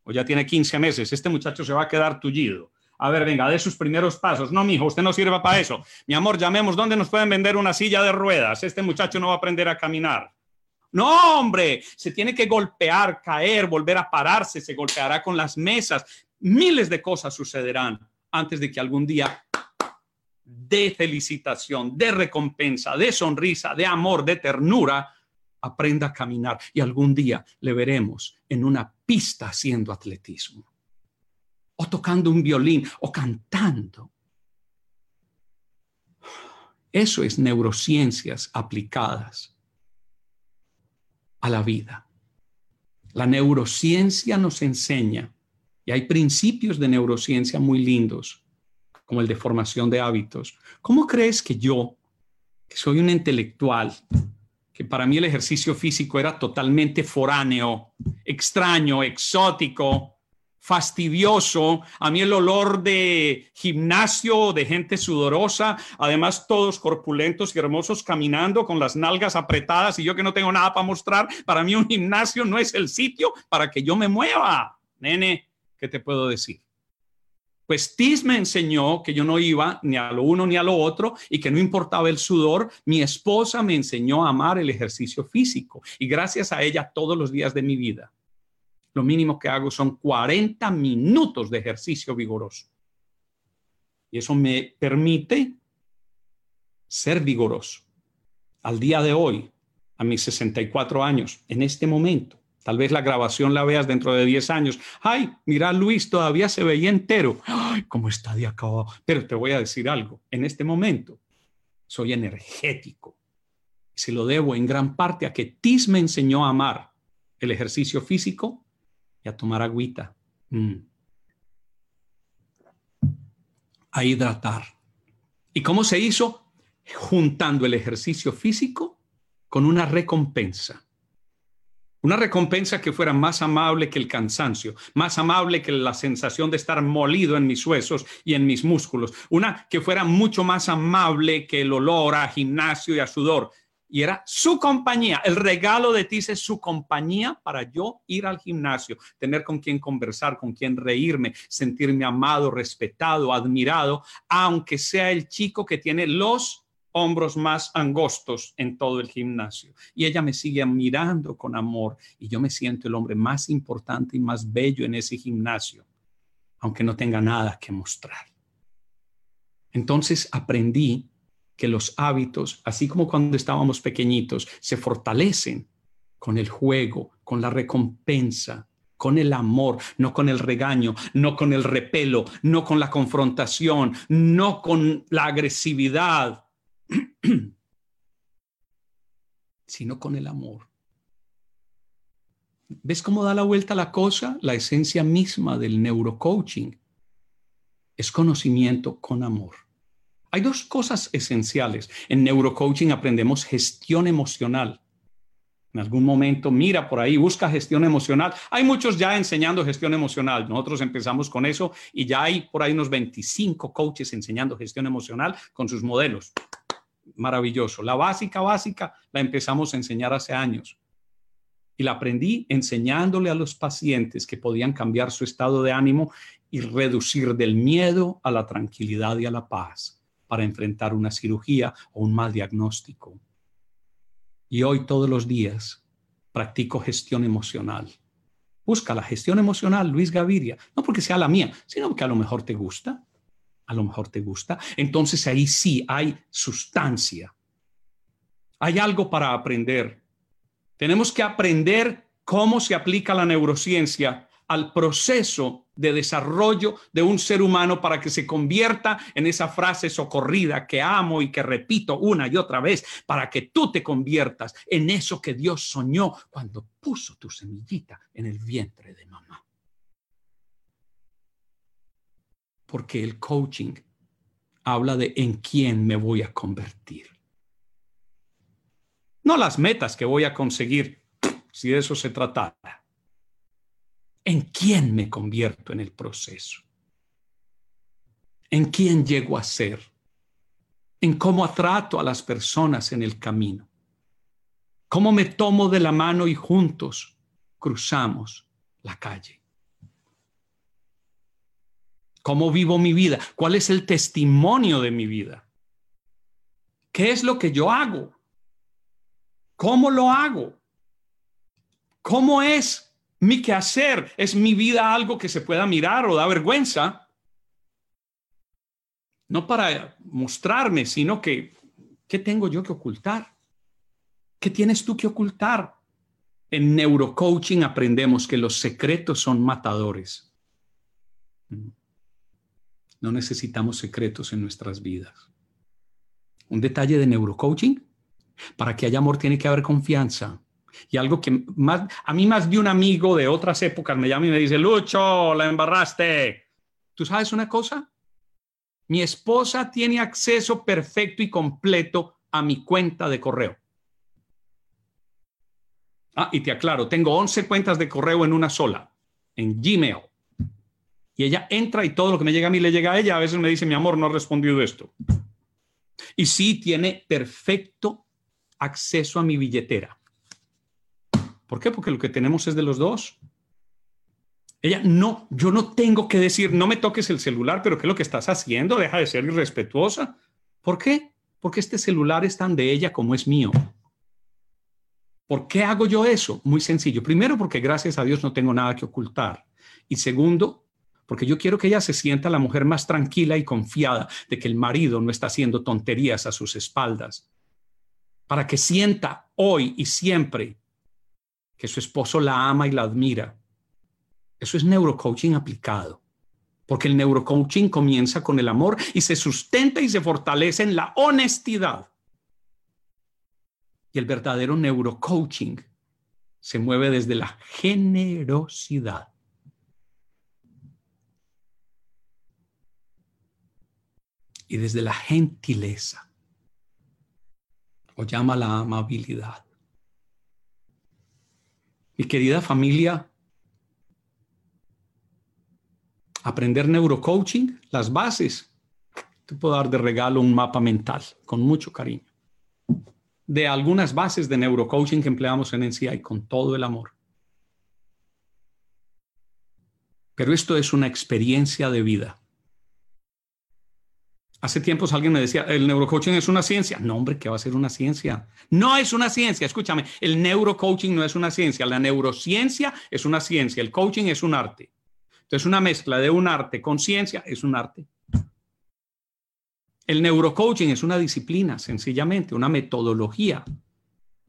o ya tiene 15 meses, este muchacho se va a quedar tullido. A ver, venga, de sus primeros pasos. No, mijo, usted no sirve para eso. Mi amor, llamemos, ¿dónde nos pueden vender una silla de ruedas? Este muchacho no va a aprender a caminar. No, hombre, se tiene que golpear, caer, volver a pararse, se golpeará con las mesas. Miles de cosas sucederán antes de que algún día de felicitación, de recompensa, de sonrisa, de amor, de ternura, aprenda a caminar y algún día le veremos en una pista haciendo atletismo, o tocando un violín, o cantando. Eso es neurociencias aplicadas a la vida. La neurociencia nos enseña, y hay principios de neurociencia muy lindos, como el de formación de hábitos. ¿Cómo crees que yo, que soy un intelectual, que para mí el ejercicio físico era totalmente foráneo, extraño, exótico, fastidioso, a mí el olor de gimnasio, de gente sudorosa, además todos corpulentos y hermosos caminando con las nalgas apretadas y yo que no tengo nada para mostrar, para mí un gimnasio no es el sitio para que yo me mueva. Nene, ¿qué te puedo decir? Pues Tis me enseñó que yo no iba ni a lo uno ni a lo otro y que no importaba el sudor. Mi esposa me enseñó a amar el ejercicio físico y gracias a ella todos los días de mi vida lo mínimo que hago son 40 minutos de ejercicio vigoroso. Y eso me permite ser vigoroso. Al día de hoy, a mis 64 años, en este momento, tal vez la grabación la veas dentro de 10 años. Ay, mira, Luis, todavía se veía entero. Ay, cómo está de acabado. Pero te voy a decir algo. En este momento, soy energético. Se lo debo en gran parte a que Tis me enseñó a amar el ejercicio físico y a tomar agüita. Mm. A hidratar. ¿Y cómo se hizo? Juntando el ejercicio físico con una recompensa. Una recompensa que fuera más amable que el cansancio, más amable que la sensación de estar molido en mis huesos y en mis músculos. Una que fuera mucho más amable que el olor a gimnasio y a sudor y era su compañía. El regalo de ti es su compañía para yo ir al gimnasio, tener con quien conversar, con quien reírme, sentirme amado, respetado, admirado, aunque sea el chico que tiene los hombros más angostos en todo el gimnasio. Y ella me sigue mirando con amor y yo me siento el hombre más importante y más bello en ese gimnasio, aunque no tenga nada que mostrar. Entonces aprendí que los hábitos, así como cuando estábamos pequeñitos, se fortalecen con el juego, con la recompensa, con el amor, no con el regaño, no con el repelo, no con la confrontación, no con la agresividad, sino con el amor. ¿Ves cómo da la vuelta la cosa? La esencia misma del neurocoaching es conocimiento con amor. Hay dos cosas esenciales. En neurocoaching aprendemos gestión emocional. En algún momento, mira por ahí, busca gestión emocional. Hay muchos ya enseñando gestión emocional. Nosotros empezamos con eso y ya hay por ahí unos 25 coaches enseñando gestión emocional con sus modelos. Maravilloso. La básica, básica, la empezamos a enseñar hace años. Y la aprendí enseñándole a los pacientes que podían cambiar su estado de ánimo y reducir del miedo a la tranquilidad y a la paz para enfrentar una cirugía o un mal diagnóstico. Y hoy todos los días practico gestión emocional. Busca la gestión emocional, Luis Gaviria, no porque sea la mía, sino porque a lo mejor te gusta. A lo mejor te gusta. Entonces ahí sí hay sustancia. Hay algo para aprender. Tenemos que aprender cómo se aplica la neurociencia al proceso de desarrollo de un ser humano para que se convierta en esa frase socorrida que amo y que repito una y otra vez, para que tú te conviertas en eso que Dios soñó cuando puso tu semillita en el vientre de mamá. Porque el coaching habla de en quién me voy a convertir. No las metas que voy a conseguir, si de eso se tratara ¿En quién me convierto en el proceso? ¿En quién llego a ser? ¿En cómo trato a las personas en el camino? ¿Cómo me tomo de la mano y juntos cruzamos la calle? ¿Cómo vivo mi vida? ¿Cuál es el testimonio de mi vida? ¿Qué es lo que yo hago? ¿Cómo lo hago? ¿Cómo es mi quehacer, es mi vida algo que se pueda mirar o da vergüenza. No para mostrarme, sino que, ¿qué tengo yo que ocultar? ¿Qué tienes tú que ocultar? En neurocoaching aprendemos que los secretos son matadores. No necesitamos secretos en nuestras vidas. Un detalle de neurocoaching, para que haya amor tiene que haber confianza. Y algo que más, a mí más de un amigo de otras épocas me llama y me dice, Lucho, la embarraste. ¿Tú sabes una cosa? Mi esposa tiene acceso perfecto y completo a mi cuenta de correo. Ah, y te aclaro, tengo 11 cuentas de correo en una sola, en Gmail. Y ella entra y todo lo que me llega a mí le llega a ella. A veces me dice, mi amor, no ha respondido esto. Y sí tiene perfecto acceso a mi billetera. ¿Por qué? Porque lo que tenemos es de los dos. Ella, no, yo no tengo que decir, no me toques el celular, pero ¿qué es lo que estás haciendo? Deja de ser irrespetuosa. ¿Por qué? Porque este celular es tan de ella como es mío. ¿Por qué hago yo eso? Muy sencillo. Primero, porque gracias a Dios no tengo nada que ocultar. Y segundo, porque yo quiero que ella se sienta la mujer más tranquila y confiada de que el marido no está haciendo tonterías a sus espaldas. Para que sienta hoy y siempre que su esposo la ama y la admira. Eso es neurocoaching aplicado. Porque el neurocoaching comienza con el amor y se sustenta y se fortalece en la honestidad. Y el verdadero neurocoaching se mueve desde la generosidad. Y desde la gentileza. O llama la amabilidad. Mi querida familia, aprender neurocoaching, las bases. Te puedo dar de regalo un mapa mental con mucho cariño. De algunas bases de neurocoaching que empleamos en NCI con todo el amor. Pero esto es una experiencia de vida. Hace tiempos alguien me decía, el neurocoaching es una ciencia. No, hombre, ¿qué va a ser una ciencia? No es una ciencia, escúchame, el neurocoaching no es una ciencia, la neurociencia es una ciencia, el coaching es un arte. Entonces, una mezcla de un arte con ciencia es un arte. El neurocoaching es una disciplina, sencillamente, una metodología.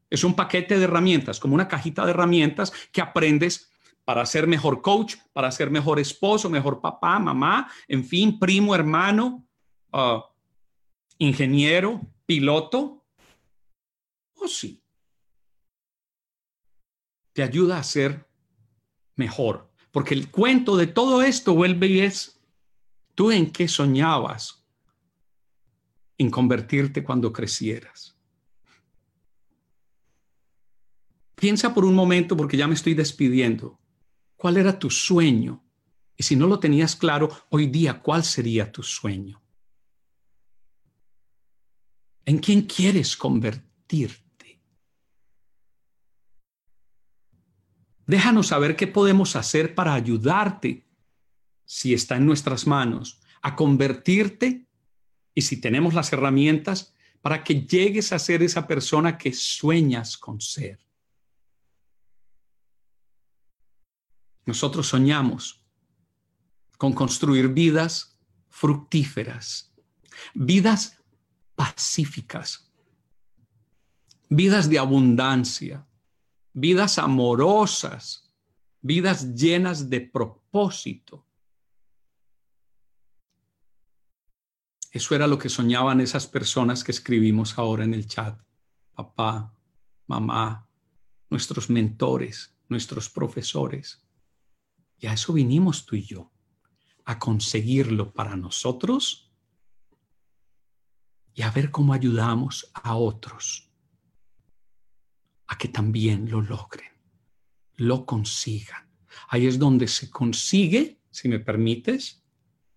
Es un paquete de herramientas, como una cajita de herramientas que aprendes para ser mejor coach, para ser mejor esposo, mejor papá, mamá, en fin, primo, hermano, Uh, ingeniero, piloto? ¿O sí? Te ayuda a ser mejor. Porque el cuento de todo esto vuelve y es, ¿tú en qué soñabas en convertirte cuando crecieras? Piensa por un momento, porque ya me estoy despidiendo, ¿cuál era tu sueño? Y si no lo tenías claro, hoy día, ¿cuál sería tu sueño? ¿En quién quieres convertirte? Déjanos saber qué podemos hacer para ayudarte, si está en nuestras manos, a convertirte y si tenemos las herramientas para que llegues a ser esa persona que sueñas con ser. Nosotros soñamos con construir vidas fructíferas, vidas pacíficas, vidas de abundancia, vidas amorosas, vidas llenas de propósito. Eso era lo que soñaban esas personas que escribimos ahora en el chat. Papá, mamá, nuestros mentores, nuestros profesores. Y a eso vinimos tú y yo, a conseguirlo para nosotros y a ver cómo ayudamos a otros a que también lo logren, lo consigan. Ahí es donde se consigue, si me permites,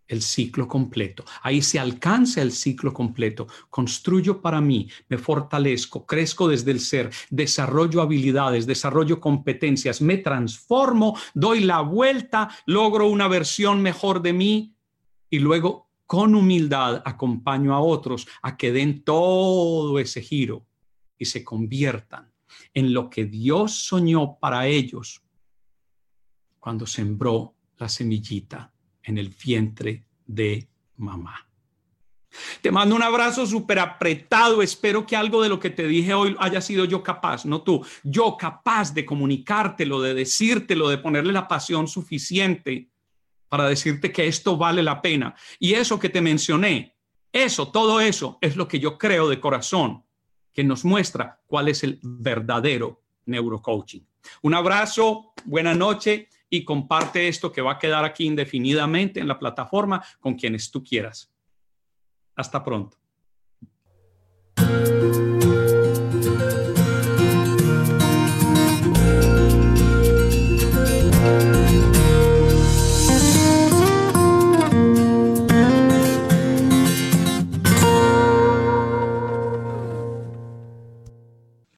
el ciclo completo. Ahí se alcanza el ciclo completo. Construyo para mí, me fortalezco, crezco desde el ser, desarrollo habilidades, desarrollo competencias, me transformo, doy la vuelta, logro una versión mejor de mí y luego con humildad acompaño a otros a que den todo ese giro y se conviertan en lo que Dios soñó para ellos cuando sembró la semillita en el vientre de mamá. Te mando un abrazo súper apretado. Espero que algo de lo que te dije hoy haya sido yo capaz, no tú. Yo capaz de comunicártelo, de decírtelo, de ponerle la pasión suficiente para decirte que esto vale la pena. Y eso que te mencioné, eso, todo eso es lo que yo creo de corazón, que nos muestra cuál es el verdadero neurocoaching. Un abrazo, buena noche y comparte esto que va a quedar aquí indefinidamente en la plataforma con quienes tú quieras. Hasta pronto.